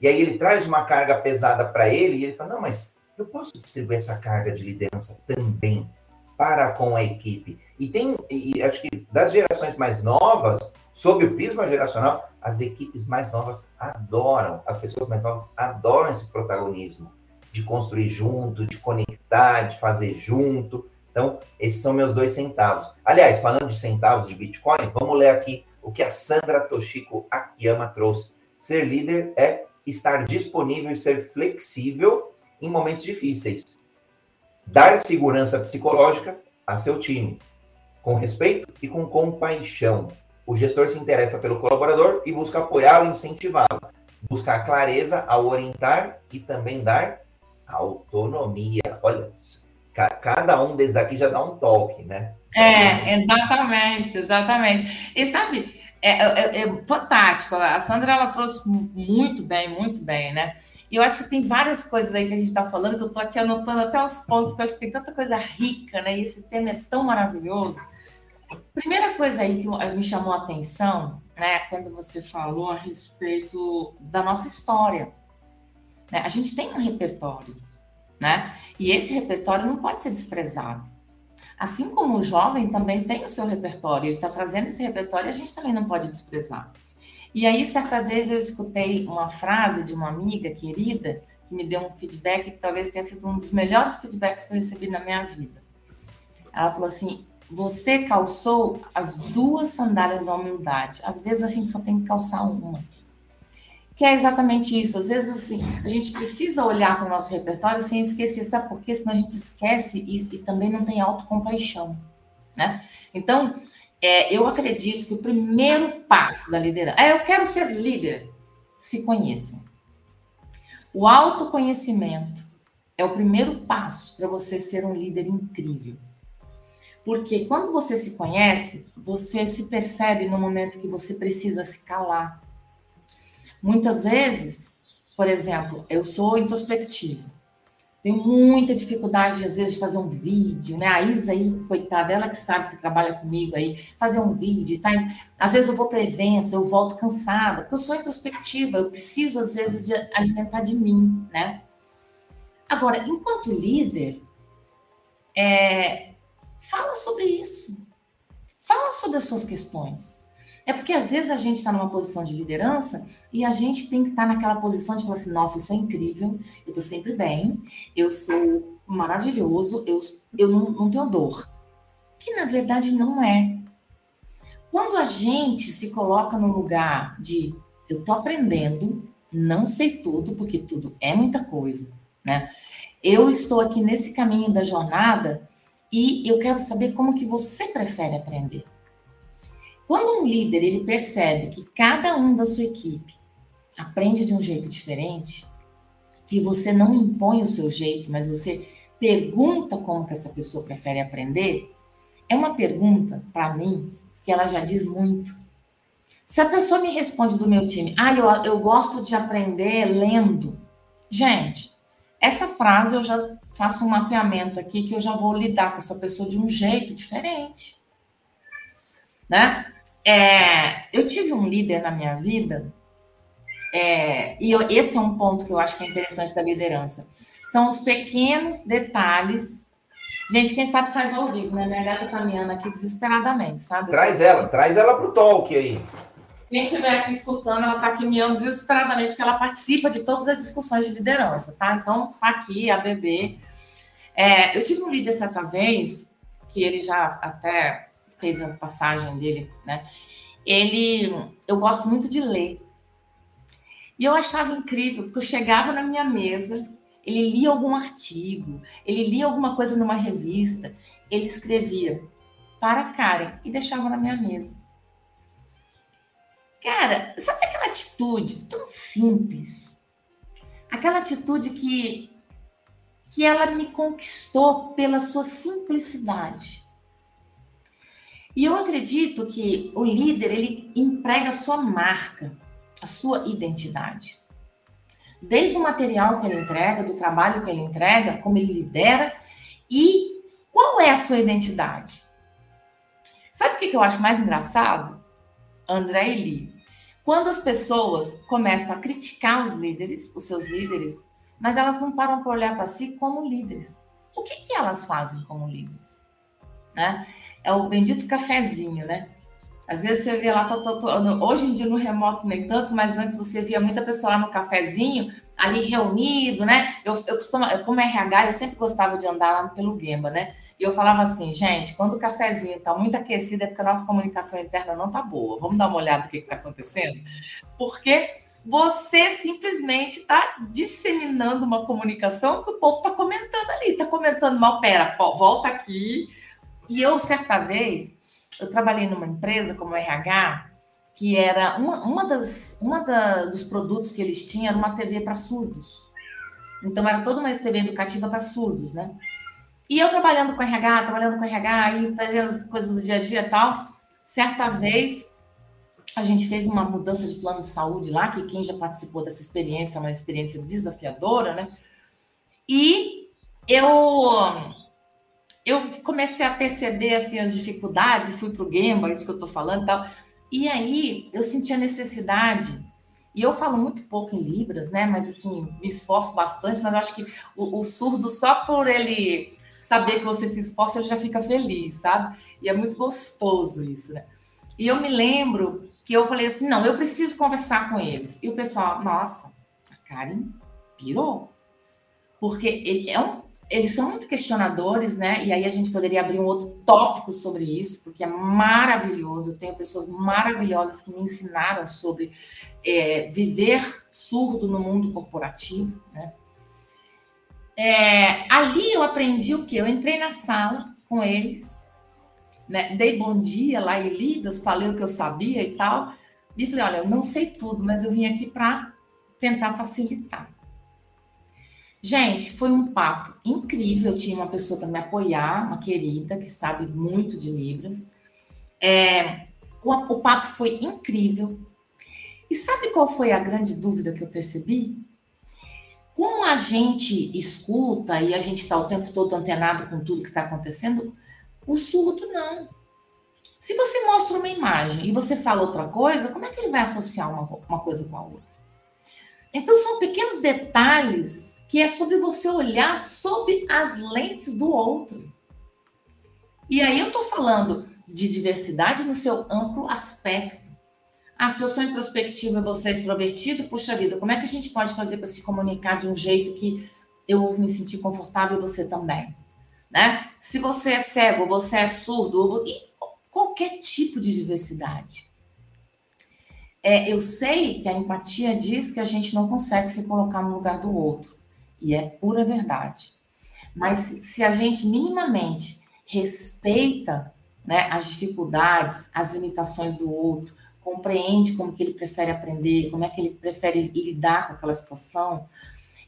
E aí ele traz uma carga pesada para ele e ele fala: não, mas eu posso distribuir essa carga de liderança também para com a equipe. E tem, e acho que das gerações mais novas, sob o prisma geracional, as equipes mais novas adoram, as pessoas mais novas adoram esse protagonismo de construir junto, de conectar, de fazer junto. Então, esses são meus dois centavos. Aliás, falando de centavos de Bitcoin, vamos ler aqui o que a Sandra Toshiko Akiyama trouxe. Ser líder é estar disponível e ser flexível em momentos difíceis. Dar segurança psicológica a seu time, com respeito e com compaixão. O gestor se interessa pelo colaborador e busca apoiá-lo incentivá-lo. Buscar clareza ao orientar e também dar autonomia. Olha, cada um desses daqui já dá um toque, né? É, exatamente, exatamente. E sabe, é, é, é fantástico. A Sandra ela trouxe muito bem, muito bem, né? E eu acho que tem várias coisas aí que a gente está falando, que eu estou aqui anotando até os pontos, que eu acho que tem tanta coisa rica, né? E esse tema é tão maravilhoso. Primeira coisa aí que me chamou a atenção, né, quando você falou a respeito da nossa história. Né? A gente tem um repertório, né? E esse repertório não pode ser desprezado. Assim como o jovem também tem o seu repertório, ele está trazendo esse repertório a gente também não pode desprezar. E aí, certa vez, eu escutei uma frase de uma amiga querida que me deu um feedback que talvez tenha sido um dos melhores feedbacks que eu recebi na minha vida. Ela falou assim: Você calçou as duas sandálias da humildade. Às vezes a gente só tem que calçar uma. Que é exatamente isso. Às vezes, assim, a gente precisa olhar para o nosso repertório sem esquecer, sabe por quê? Senão a gente esquece e, e também não tem autocompaixão, né? Então, é, eu acredito que o primeiro passo da liderança. É, eu quero ser líder. Se conheça. O autoconhecimento é o primeiro passo para você ser um líder incrível. Porque quando você se conhece, você se percebe no momento que você precisa se calar. Muitas vezes, por exemplo, eu sou introspectiva. Tenho muita dificuldade, às vezes, de fazer um vídeo, né? A Isa aí, coitada, ela que sabe que trabalha comigo aí, fazer um vídeo, tá? Às vezes eu vou para eventos, eu volto cansada, porque eu sou introspectiva, eu preciso, às vezes, de alimentar de mim, né? Agora, enquanto líder, é, fala sobre isso. Fala sobre as suas questões. É porque às vezes a gente está numa posição de liderança e a gente tem que estar tá naquela posição de falar assim: nossa, eu sou incrível, eu estou sempre bem, eu sou maravilhoso, eu, eu não, não tenho dor. Que na verdade não é. Quando a gente se coloca no lugar de eu estou aprendendo, não sei tudo, porque tudo é muita coisa, né? Eu estou aqui nesse caminho da jornada e eu quero saber como que você prefere aprender. Quando um líder ele percebe que cada um da sua equipe aprende de um jeito diferente e você não impõe o seu jeito, mas você pergunta como que essa pessoa prefere aprender, é uma pergunta para mim que ela já diz muito. Se a pessoa me responde do meu time, ah, eu, eu gosto de aprender lendo. Gente, essa frase eu já faço um mapeamento aqui que eu já vou lidar com essa pessoa de um jeito diferente. Né? É, eu tive um líder na minha vida, é, e eu, esse é um ponto que eu acho que é interessante da liderança. São os pequenos detalhes. Gente, quem sabe faz ao vivo, né? Minha gata caminhando aqui desesperadamente, sabe? Traz ela, traz ela pro talk aí. Quem estiver aqui escutando, ela está aqui miando desesperadamente, porque ela participa de todas as discussões de liderança, tá? Então, tá aqui a bebê. É, eu tive um líder certa vez, que ele já até fez a passagem dele, né? Ele, eu gosto muito de ler. E eu achava incrível, porque eu chegava na minha mesa, ele lia algum artigo, ele lia alguma coisa numa revista, ele escrevia para Karen e deixava na minha mesa. Cara, sabe aquela atitude tão simples? Aquela atitude que que ela me conquistou pela sua simplicidade. E eu acredito que o líder, ele emprega a sua marca, a sua identidade. Desde o material que ele entrega, do trabalho que ele entrega, como ele lidera e qual é a sua identidade? Sabe o que eu acho mais engraçado? André e Lee. Quando as pessoas começam a criticar os líderes, os seus líderes, mas elas não param para olhar para si como líderes. O que, que elas fazem como líderes? Né? É o bendito cafezinho, né? Às vezes você vê lá, tô, tô, tô, hoje em dia no remoto nem tanto, mas antes você via muita pessoa lá no cafezinho, ali reunido, né? Eu, eu costumo, como RH, eu sempre gostava de andar lá pelo Gemba, né? E eu falava assim, gente, quando o cafezinho tá muito aquecido é porque a nossa comunicação interna não tá boa. Vamos dar uma olhada no que, que tá acontecendo? Porque você simplesmente está disseminando uma comunicação que o povo está comentando ali, está comentando mal, pera, volta aqui, e eu, certa vez, eu trabalhei numa empresa como RH, que era uma, uma das uma da, dos produtos que eles tinham era uma TV para surdos. Então era toda uma TV educativa para surdos, né? E eu trabalhando com RH, trabalhando com RH e fazendo as coisas do dia a dia e tal. Certa vez a gente fez uma mudança de plano de saúde lá, que quem já participou dessa experiência é uma experiência desafiadora, né? E eu eu comecei a perceber assim as dificuldades, fui para o Gemba, isso que eu estou falando e tal. E aí eu senti a necessidade, e eu falo muito pouco em Libras, né? Mas assim, me esforço bastante, mas acho que o, o surdo, só por ele saber que você se esforça, ele já fica feliz, sabe? E é muito gostoso isso, né? E eu me lembro que eu falei assim: não, eu preciso conversar com eles. E o pessoal, nossa, a Karen pirou. Porque ele é um eles são muito questionadores, né? E aí a gente poderia abrir um outro tópico sobre isso, porque é maravilhoso. Eu tenho pessoas maravilhosas que me ensinaram sobre é, viver surdo no mundo corporativo, né? É, ali eu aprendi o que? Eu entrei na sala com eles, né? dei bom dia lá em Lidas, falei o que eu sabia e tal, e falei: olha, eu não sei tudo, mas eu vim aqui para tentar facilitar. Gente, foi um papo incrível. Eu tinha uma pessoa para me apoiar, uma querida que sabe muito de Libras. É, o, o papo foi incrível. E sabe qual foi a grande dúvida que eu percebi? Como a gente escuta e a gente está o tempo todo antenado com tudo que está acontecendo, o surdo não. Se você mostra uma imagem e você fala outra coisa, como é que ele vai associar uma, uma coisa com a outra? Então, são pequenos detalhes que é sobre você olhar sob as lentes do outro. E aí eu estou falando de diversidade no seu amplo aspecto. Ah, se eu sou introspectivo e você é extrovertido, puxa vida, como é que a gente pode fazer para se comunicar de um jeito que eu me sentir confortável e você também? Né? Se você é cego, você é surdo, qualquer tipo de diversidade. É, eu sei que a empatia diz que a gente não consegue se colocar no lugar do outro, e é pura verdade. Mas se a gente minimamente respeita né, as dificuldades, as limitações do outro, compreende como que ele prefere aprender, como é que ele prefere lidar com aquela situação.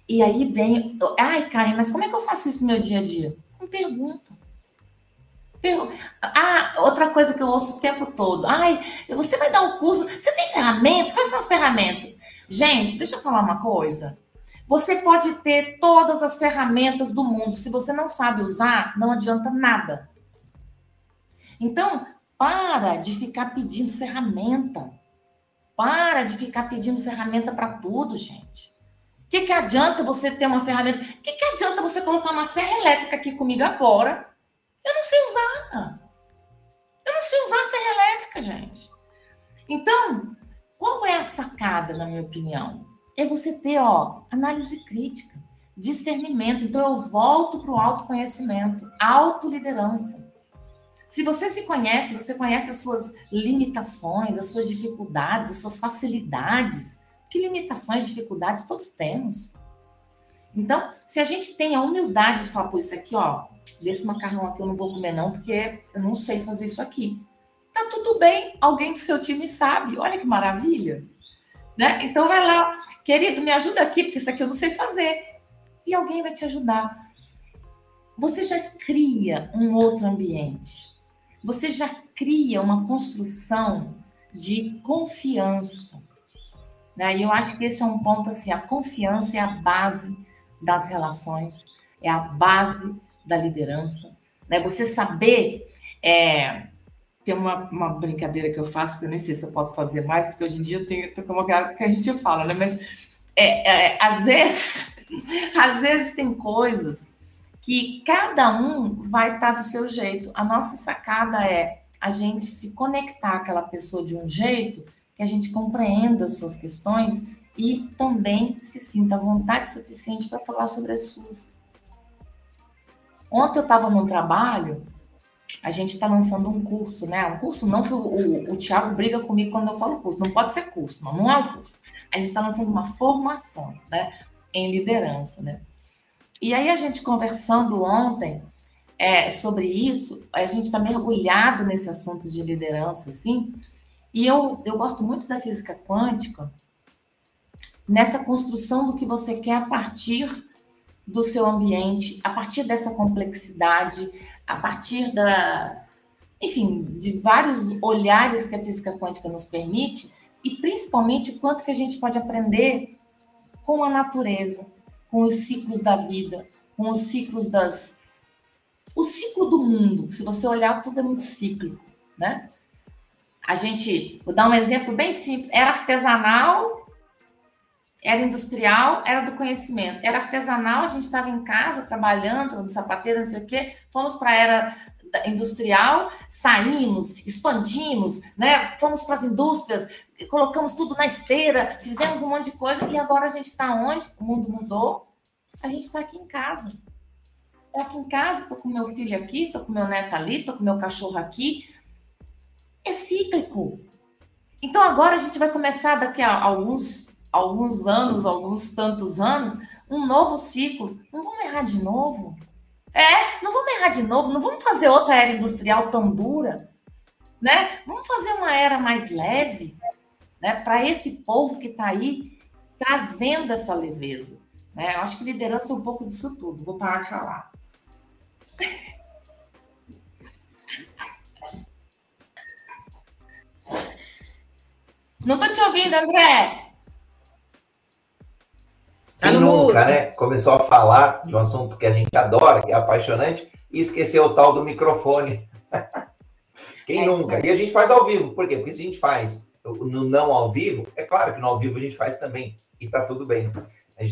E aí vem, ai, Karen, mas como é que eu faço isso no meu dia a dia? Com pergunta. Ah, outra coisa que eu ouço o tempo todo. Ai, você vai dar um curso. Você tem ferramentas? Quais são as ferramentas? Gente, deixa eu falar uma coisa. Você pode ter todas as ferramentas do mundo. Se você não sabe usar, não adianta nada. Então, para de ficar pedindo ferramenta. Para de ficar pedindo ferramenta para tudo, gente. O que, que adianta você ter uma ferramenta? O que, que adianta você colocar uma serra elétrica aqui comigo agora? Eu não sei usar. Eu não sei usar a serra elétrica, gente. Então, qual é a sacada, na minha opinião? É você ter, ó, análise crítica, discernimento. Então, eu volto para o autoconhecimento, autoliderança. Se você se conhece, você conhece as suas limitações, as suas dificuldades, as suas facilidades. Que limitações, dificuldades todos temos. Então, se a gente tem a humildade de falar, pô, isso aqui, ó, desse macarrão aqui eu não vou comer não, porque eu não sei fazer isso aqui. Tá tudo bem, alguém do seu time sabe. Olha que maravilha. Né? Então vai lá, querido, me ajuda aqui, porque isso aqui eu não sei fazer. E alguém vai te ajudar. Você já cria um outro ambiente você já cria uma construção de confiança. Né? E eu acho que esse é um ponto assim, a confiança é a base das relações, é a base da liderança. Né? Você saber é, tem uma, uma, brincadeira que eu faço, que eu nem sei se eu posso fazer mais, porque hoje em dia tem, como que a gente fala, né? Mas é, é, às vezes, (laughs) às vezes tem coisas que cada um vai estar do seu jeito. A nossa sacada é a gente se conectar àquela pessoa de um jeito que a gente compreenda as suas questões e também se sinta à vontade suficiente para falar sobre as suas. Ontem eu estava num trabalho, a gente está lançando um curso, né? Um curso não que o, o, o Tiago briga comigo quando eu falo curso, não pode ser curso, não, não é um curso. A gente está lançando uma formação, né? Em liderança, né? E aí a gente conversando ontem é, sobre isso, a gente está mergulhado nesse assunto de liderança, assim, e eu, eu gosto muito da física quântica, nessa construção do que você quer a partir do seu ambiente, a partir dessa complexidade, a partir da, enfim, de vários olhares que a física quântica nos permite, e principalmente o quanto que a gente pode aprender com a natureza, com os ciclos da vida, com os ciclos das. O ciclo do mundo, se você olhar, tudo é muito cíclico, né? A gente, vou dar um exemplo bem simples: era artesanal, era industrial, era do conhecimento. Era artesanal, a gente estava em casa trabalhando, no sapateiro, não sei o quê, fomos para a era industrial, saímos, expandimos, né? Fomos para as indústrias, colocamos tudo na esteira, fizemos um monte de coisa e agora a gente está onde? O mundo mudou, a gente está aqui em casa. Está aqui em casa, estou com meu filho aqui, estou com meu neto ali, estou com meu cachorro aqui. É cíclico. Então agora a gente vai começar daqui a alguns, alguns anos, alguns tantos anos, um novo ciclo. Não vamos errar de novo. É, não vamos errar de novo, não vamos fazer outra era industrial tão dura, né? Vamos fazer uma era mais leve, né? Para esse povo que está aí trazendo essa leveza. Né? Eu acho que liderança é um pouco disso tudo. Vou parar de falar. (laughs) Não tô te ouvindo, André. Quem tá nunca, né? Começou a falar de um assunto que a gente adora, que é apaixonante, e esqueceu o tal do microfone. (laughs) Quem é nunca? E a gente faz ao vivo. Por quê? Porque se a gente faz no não ao vivo, é claro que no ao vivo a gente faz também. E tá tudo bem.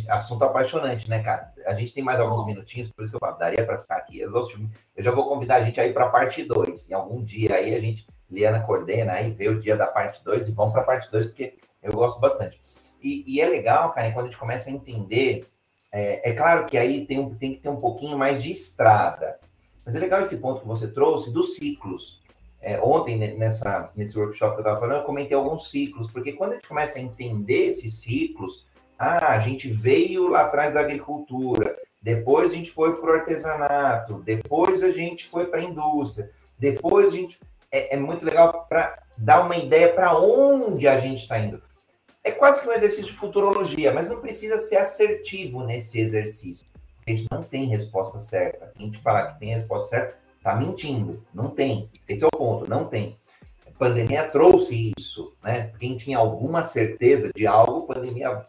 assunto apaixonante, né, cara? A gente tem mais alguns minutinhos, por isso que eu falo, daria para ficar aqui exaustivo. Eu já vou convidar a gente aí para a parte 2. Em algum dia aí a gente, Liana coordena aí, vê o dia da parte 2 e vamos para a parte 2, porque eu gosto bastante. E, e, é legal, cara, quando a gente começa a entender. É, é claro que aí tem, tem que ter um pouquinho mais de estrada. Mas é legal esse ponto que você trouxe dos ciclos. É, ontem, nessa, nesse workshop que eu estava falando, eu comentei alguns ciclos, porque quando a gente começa a entender esses ciclos, ah, a gente veio lá atrás da agricultura, depois a gente foi para o artesanato, depois a gente foi para a indústria, depois a gente. É, é muito legal para dar uma ideia para onde a gente está indo. É quase que um exercício de futurologia, mas não precisa ser assertivo nesse exercício. A gente não tem resposta certa. A gente falar que tem resposta certa, está mentindo. Não tem. Esse é o ponto, não tem. A pandemia trouxe isso, né? Quem tinha alguma certeza de algo, a pandemia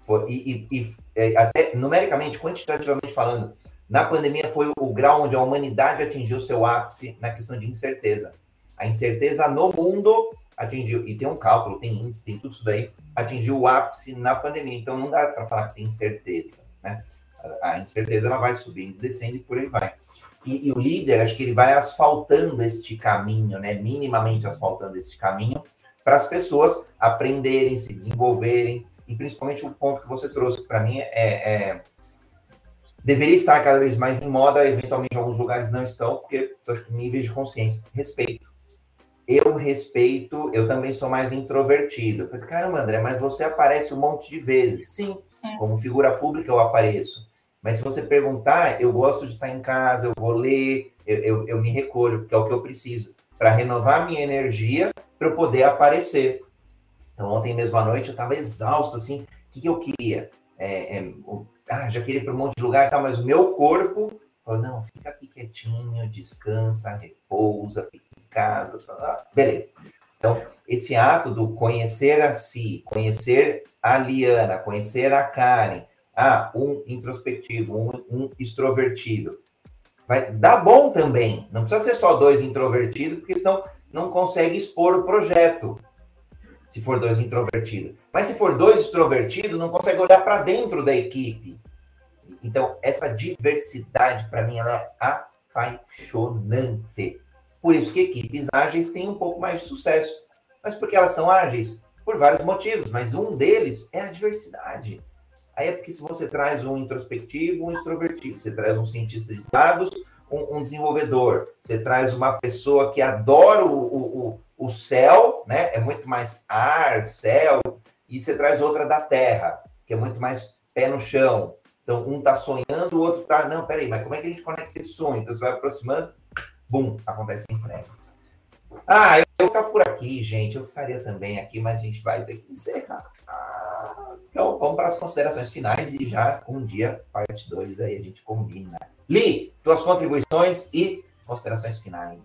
foi, e, e, e é, até numericamente, quantitativamente falando, na pandemia foi o grau onde a humanidade atingiu seu ápice na questão de incerteza. A incerteza no mundo atingiu, e tem um cálculo, tem índice, tem tudo isso daí, atingiu o ápice na pandemia. Então não dá para falar que tem incerteza, né? A incerteza ela vai subindo, descendo e por aí vai. E, e, o líder, acho que ele vai asfaltando este caminho, né? Minimamente asfaltando este caminho para as pessoas aprenderem, se desenvolverem, e principalmente o ponto que você trouxe, para mim, é, é, deveria estar cada vez mais em moda, eventualmente alguns lugares não estão, porque acho que níveis de consciência, respeito. Eu respeito, eu também sou mais introvertido. Eu falei, caramba, André, mas você aparece um monte de vezes. Sim, é. como figura pública eu apareço. Mas se você perguntar, eu gosto de estar em casa, eu vou ler, eu, eu, eu me recolho, porque é o que eu preciso, para renovar minha energia, para eu poder aparecer. Então, ontem mesmo à noite eu estava exausto, assim, o que, que eu queria? É, é, ah, já queria ir para um monte de lugar, tá, mas o meu corpo falou, não, fica aqui quietinho, descansa, repousa, fica casa, beleza. Então, esse ato do conhecer a si, conhecer a Liana, conhecer a Karen, ah, um introspectivo, um, um extrovertido, vai dar bom também. Não precisa ser só dois introvertidos, porque senão não consegue expor o projeto se for dois introvertidos. Mas se for dois extrovertidos, não consegue olhar para dentro da equipe. Então, essa diversidade, para mim, ela é apaixonante. Por isso que equipes ágeis têm um pouco mais de sucesso. Mas porque elas são ágeis? Por vários motivos, mas um deles é a diversidade. Aí é porque se você traz um introspectivo, um extrovertido, você traz um cientista de dados, um, um desenvolvedor, você traz uma pessoa que adora o, o, o céu, né? É muito mais ar, céu, e você traz outra da terra, que é muito mais pé no chão. Então, um tá sonhando, o outro tá, não, peraí, mas como é que a gente conecta esse sonho? Então, você vai aproximando, bum, acontece em frente. Ah, eu vou ficar por aqui, gente. Eu ficaria também aqui, mas a gente vai ter que encerrar. Então, vamos para as considerações finais e já um dia, parte 2, aí a gente combina. Li, tuas contribuições e considerações finais.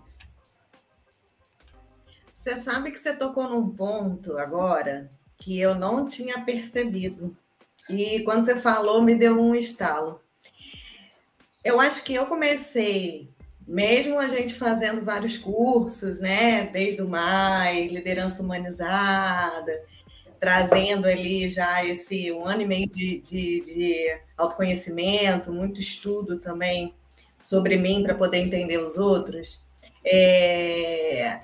Você sabe que você tocou num ponto agora que eu não tinha percebido. E quando você falou, me deu um estalo. Eu acho que eu comecei, mesmo a gente fazendo vários cursos, né? Desde o MAI, liderança humanizada, trazendo ali já esse um ano e meio de, de, de autoconhecimento, muito estudo também sobre mim para poder entender os outros. É,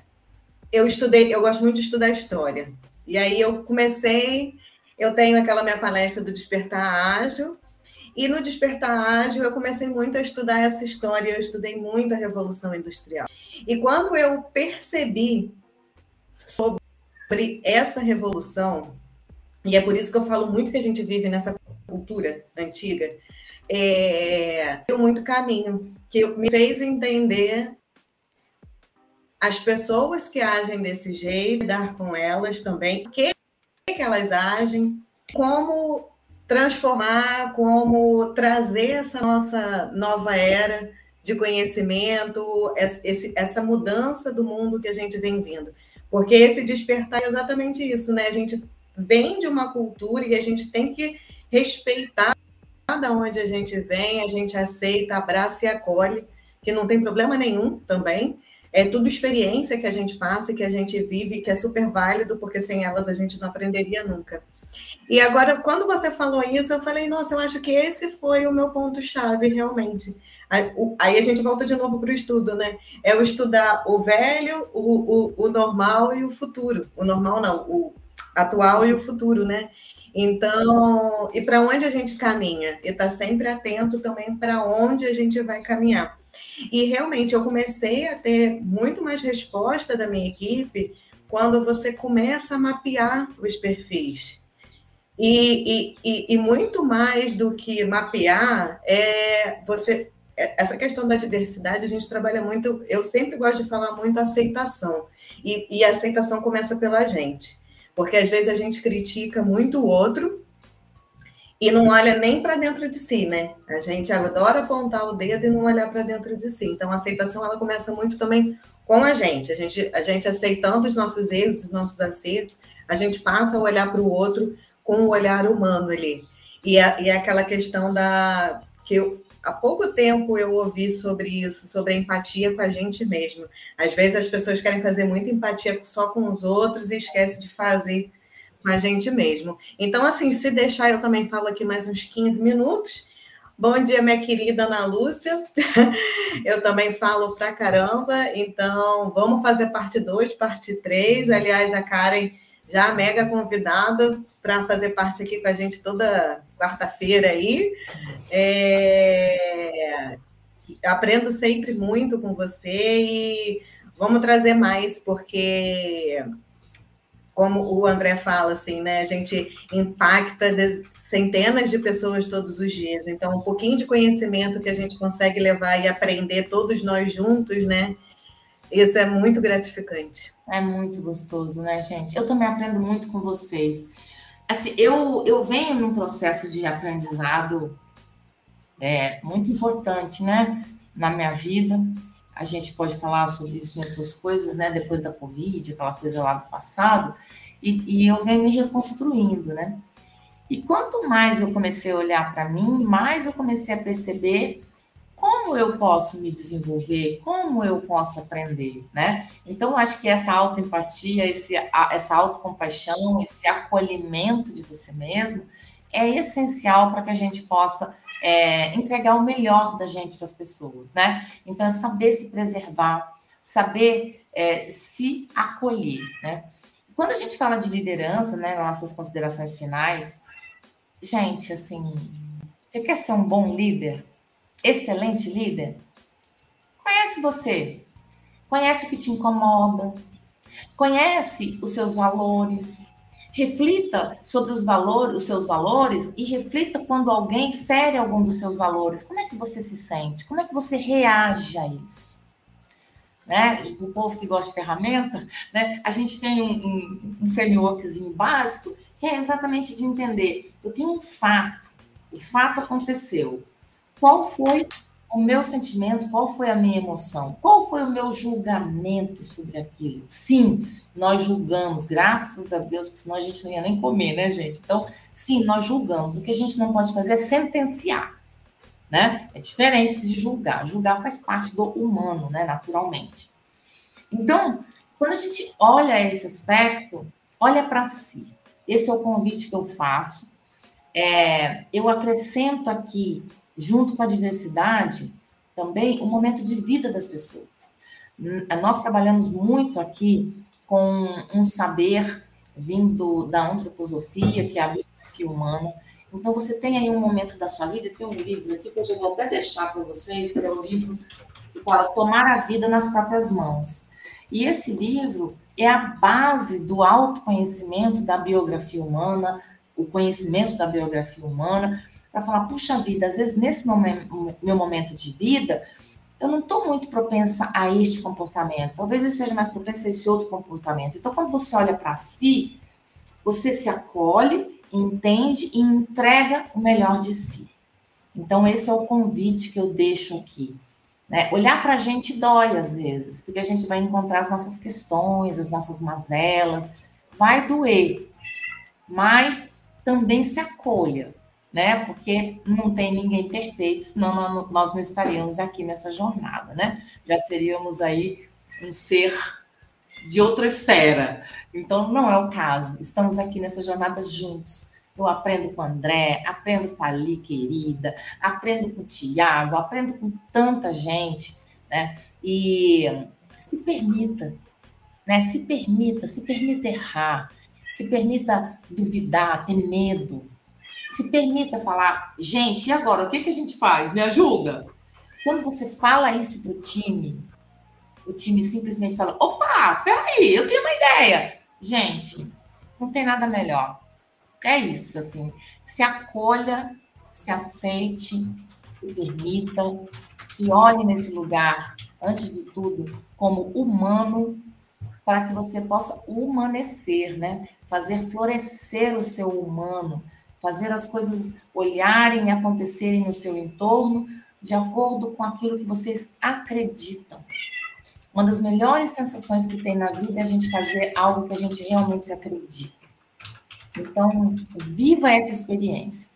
eu estudei, eu gosto muito de estudar história. E aí eu comecei, eu tenho aquela minha palestra do Despertar Ágil, e no Despertar Ágil eu comecei muito a estudar essa história, eu estudei muito a Revolução Industrial. E quando eu percebi sobre essa revolução, e é por isso que eu falo muito que a gente vive nessa cultura antiga, é, muito caminho que me fez entender as pessoas que agem desse jeito, lidar com elas também, que que elas agem, como transformar, como trazer essa nossa nova era de conhecimento, essa mudança do mundo que a gente vem vindo. Porque esse despertar é exatamente isso, né? A gente vem de uma cultura e a gente tem que respeitar da onde a gente vem, a gente aceita, abraça e acolhe, que não tem problema nenhum também, é tudo experiência que a gente passa, que a gente vive, que é super válido, porque sem elas a gente não aprenderia nunca. E agora, quando você falou isso, eu falei, nossa, eu acho que esse foi o meu ponto-chave, realmente. Aí a gente volta de novo para o estudo, né? É o estudar o velho, o, o, o normal e o futuro. O normal não, o atual e o futuro, né? Então, e para onde a gente caminha? E tá sempre atento também para onde a gente vai caminhar. E realmente eu comecei a ter muito mais resposta da minha equipe quando você começa a mapear os perfis. E, e, e, muito mais do que mapear, é você. É, essa questão da diversidade, a gente trabalha muito. Eu sempre gosto de falar muito aceitação. E, e a aceitação começa pela gente. Porque às vezes a gente critica muito o outro e não olha nem para dentro de si, né? A gente adora apontar o dedo e não olhar para dentro de si. Então a aceitação ela começa muito também com a gente. A gente, a gente aceitando os nossos erros, os nossos acertos, a gente passa a olhar para o outro com o olhar humano ali. E, a, e aquela questão da que eu, há pouco tempo eu ouvi sobre isso, sobre a empatia com a gente mesmo. Às vezes as pessoas querem fazer muita empatia só com os outros e esquecem de fazer com a gente mesmo. Então, assim, se deixar, eu também falo aqui mais uns 15 minutos. Bom dia, minha querida Ana Lúcia. (laughs) Eu também falo pra caramba, então vamos fazer parte 2, parte 3. Aliás, a Karen já mega convidada para fazer parte aqui com a gente toda quarta-feira aí. É... Aprendo sempre muito com você e vamos trazer mais, porque como o André fala, assim, né? A gente impacta centenas de pessoas todos os dias. Então, um pouquinho de conhecimento que a gente consegue levar e aprender todos nós juntos, né? Isso é muito gratificante. É muito gostoso, né, gente? Eu também aprendo muito com vocês. Assim, eu, eu venho num processo de aprendizado é, muito importante, né, na minha vida. A gente pode falar sobre isso em outras coisas, né, depois da Covid, aquela coisa lá do passado. E, e eu venho me reconstruindo, né? E quanto mais eu comecei a olhar para mim, mais eu comecei a perceber como eu posso me desenvolver, como eu posso aprender, né? Então, acho que essa autoempatia, esse, essa autocompaixão, esse acolhimento de você mesmo é essencial para que a gente possa é, entregar o melhor da gente para as pessoas, né? Então, é saber se preservar, saber é, se acolher, né? Quando a gente fala de liderança, né, nossas considerações finais, gente, assim, você quer ser um bom líder? Excelente líder? Conhece você, conhece o que te incomoda, conhece os seus valores, reflita sobre os valores, os seus valores e reflita quando alguém fere algum dos seus valores. Como é que você se sente? Como é que você reage a isso? Né? O povo que gosta de ferramenta, né? A gente tem um, um, um frameworkzinho básico que é exatamente de entender. Eu tenho um fato, o fato aconteceu qual foi o meu sentimento, qual foi a minha emoção, qual foi o meu julgamento sobre aquilo. Sim, nós julgamos, graças a Deus, porque senão a gente não ia nem comer, né, gente? Então, sim, nós julgamos. O que a gente não pode fazer é sentenciar, né? É diferente de julgar. Julgar faz parte do humano, né, naturalmente. Então, quando a gente olha esse aspecto, olha para si. Esse é o convite que eu faço. É, eu acrescento aqui junto com a diversidade, também o momento de vida das pessoas. Nós trabalhamos muito aqui com um saber vindo da antroposofia, que é a biografia humana. Então, você tem aí um momento da sua vida, tem um livro aqui que eu já vou até deixar para vocês, que é o livro para Tomar a Vida nas Próprias Mãos. E esse livro é a base do autoconhecimento da biografia humana, o conhecimento da biografia humana, para falar, puxa vida, às vezes nesse momento, meu momento de vida, eu não estou muito propensa a este comportamento. Talvez eu esteja mais propensa a esse outro comportamento. Então, quando você olha para si, você se acolhe, entende e entrega o melhor de si. Então, esse é o convite que eu deixo aqui. Né? Olhar para a gente dói às vezes, porque a gente vai encontrar as nossas questões, as nossas mazelas, vai doer, mas também se acolha né? Porque não tem ninguém perfeito, senão nós não estaríamos aqui nessa jornada, né? Já seríamos aí um ser de outra esfera. Então, não é o caso. Estamos aqui nessa jornada juntos. Eu aprendo com o André, aprendo com a Ali, querida, aprendo com o Tiago, aprendo com tanta gente, né? E se permita, né? Se permita, se permita errar, se permita duvidar, ter medo, se permita falar, gente, e agora? O que, que a gente faz? Me ajuda? Quando você fala isso para o time, o time simplesmente fala: opa, peraí, eu tenho uma ideia. Gente, não tem nada melhor. É isso, assim. Se acolha, se aceite, se permita, se olhe nesse lugar, antes de tudo, como humano, para que você possa humanecer, né? Fazer florescer o seu humano, fazer as coisas olharem e acontecerem no seu entorno de acordo com aquilo que vocês acreditam. Uma das melhores sensações que tem na vida é a gente fazer algo que a gente realmente acredita. Então, viva essa experiência.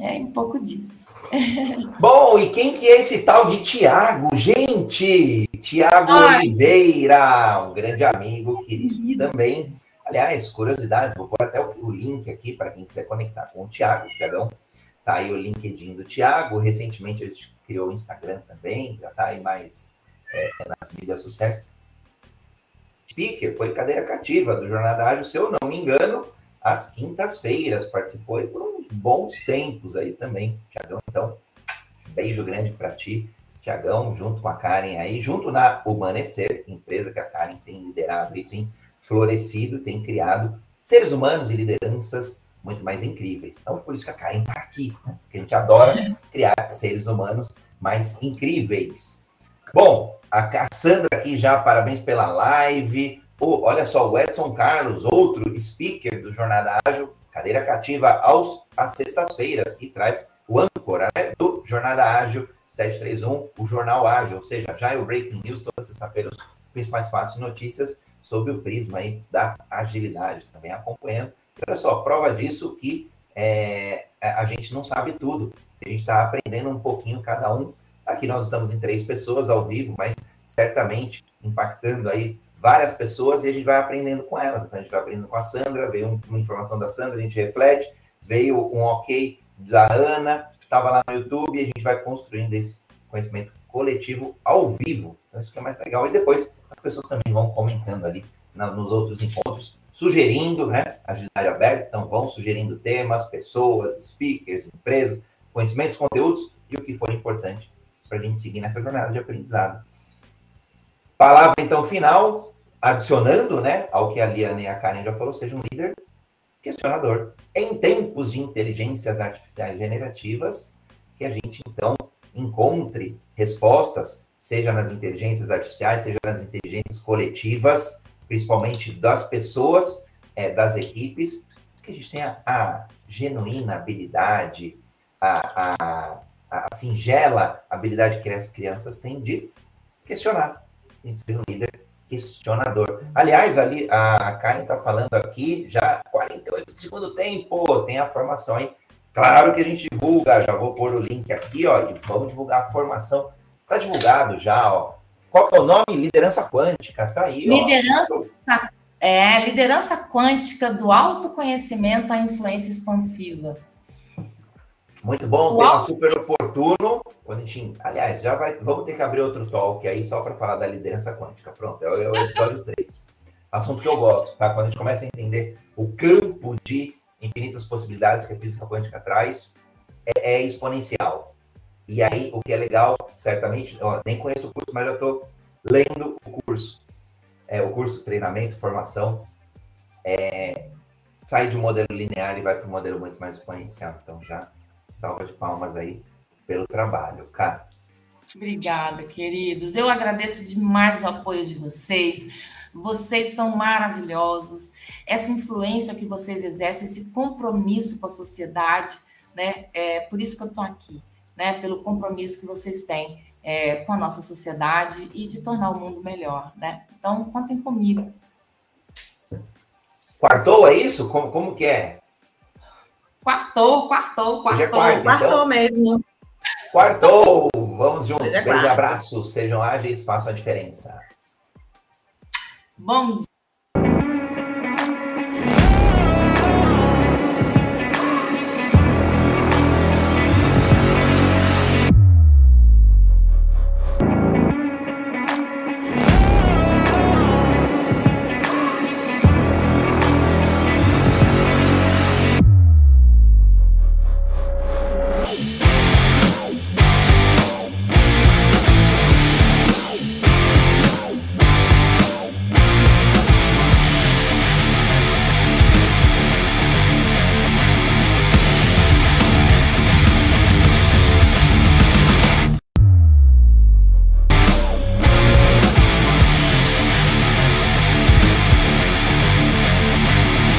É um pouco disso. (laughs) Bom, e quem que é esse tal de Tiago? Gente, Tiago Oliveira, um grande amigo, querido também. Aliás, curiosidades, vou pôr até o, link aqui para quem quiser conectar com o Tiago. Tiagão, tá aí o LinkedIn do Tiago. Recentemente ele criou o Instagram também, já tá aí mais é, nas mídias sociais. Speaker, foi cadeira cativa do Jornada Ágil, se eu não me engano, às quintas-feiras, participou aí por uns bons tempos aí também, Tiagão. Então, beijo grande para ti, Tiagão, junto com a Karen aí, junto na Humanecer, empresa que a Karen tem liderado e tem florescido, tem criado seres humanos e lideranças muito mais incríveis. Então, por isso que a Karen está aqui, né? porque a gente adora (laughs) criar seres humanos mais incríveis. Bom, a Cassandra aqui já, parabéns pela live. Oh, olha só, o Edson Carlos, outro speaker do Jornada Ágil, cadeira cativa aos, às sextas-feiras, e traz o âncora né, do Jornada Ágil 731, o Jornal Ágil, ou seja, já é o Breaking News, toda sexta-feira, os principais fatos e notícias sob o prisma aí da agilidade, também acompanhando. E olha só, prova disso que é, a gente não sabe tudo, a gente está aprendendo um pouquinho cada um. Aqui nós estamos em três pessoas ao vivo, mas certamente impactando aí várias pessoas e a gente vai aprendendo com elas. Então a gente vai aprendendo com a Sandra, veio uma informação da Sandra, a gente reflete, veio um ok da Ana, estava lá no YouTube e a gente vai construindo esse conhecimento coletivo ao vivo. Então isso que é mais legal. E depois as pessoas também vão comentando ali na, nos outros encontros, sugerindo, né? Agilidade aberta, então vão sugerindo temas, pessoas, speakers, empresas, conhecimentos, conteúdos e o que for importante para a gente seguir nessa jornada de aprendizado. Palavra, então, final, adicionando né, ao que a Liana e a Karen já falou, seja um líder questionador. Em tempos de inteligências artificiais generativas, que a gente, então, encontre respostas, seja nas inteligências artificiais, seja nas inteligências coletivas, principalmente das pessoas, é, das equipes, que a gente tenha a genuína habilidade, a, a, a singela habilidade que as crianças têm de questionar em ser um líder questionador. Aliás, ali a Karen está falando aqui, já 48 do segundo tempo, tem a formação aí. Claro que a gente divulga, já vou pôr o link aqui, ó, e vamos divulgar a formação. Está divulgado já, ó. Qual que é o nome? Liderança Quântica, tá aí. Liderança, ó. é, liderança Quântica do autoconhecimento à influência expansiva. Muito bom, tema super oportuno. Quando a gente, aliás, já vai, vamos ter que abrir outro talk aí só para falar da liderança quântica. Pronto, é o, é o episódio 3. Assunto que eu gosto, tá? Quando a gente começa a entender o campo de infinitas possibilidades que a física quântica traz, é, é exponencial. E aí, o que é legal, certamente, nem conheço o curso, mas já estou lendo o curso. É, o curso, treinamento, formação, é, sai de um modelo linear e vai para um modelo muito mais exponencial. Então, já Salva de palmas aí pelo trabalho, cara. Obrigada, queridos. Eu agradeço demais o apoio de vocês. Vocês são maravilhosos. Essa influência que vocês exercem, esse compromisso com a sociedade, né? É por isso que eu estou aqui, né? Pelo compromisso que vocês têm é, com a nossa sociedade e de tornar o mundo melhor, né? Então, contem comigo. Quartou, é isso? Como, como que é? Quartou, quartou, quartou. É quarto, quartou então. mesmo. Quartou! Vamos juntos. É Beijo e abraços. Sejam ágeis, façam a diferença. Bom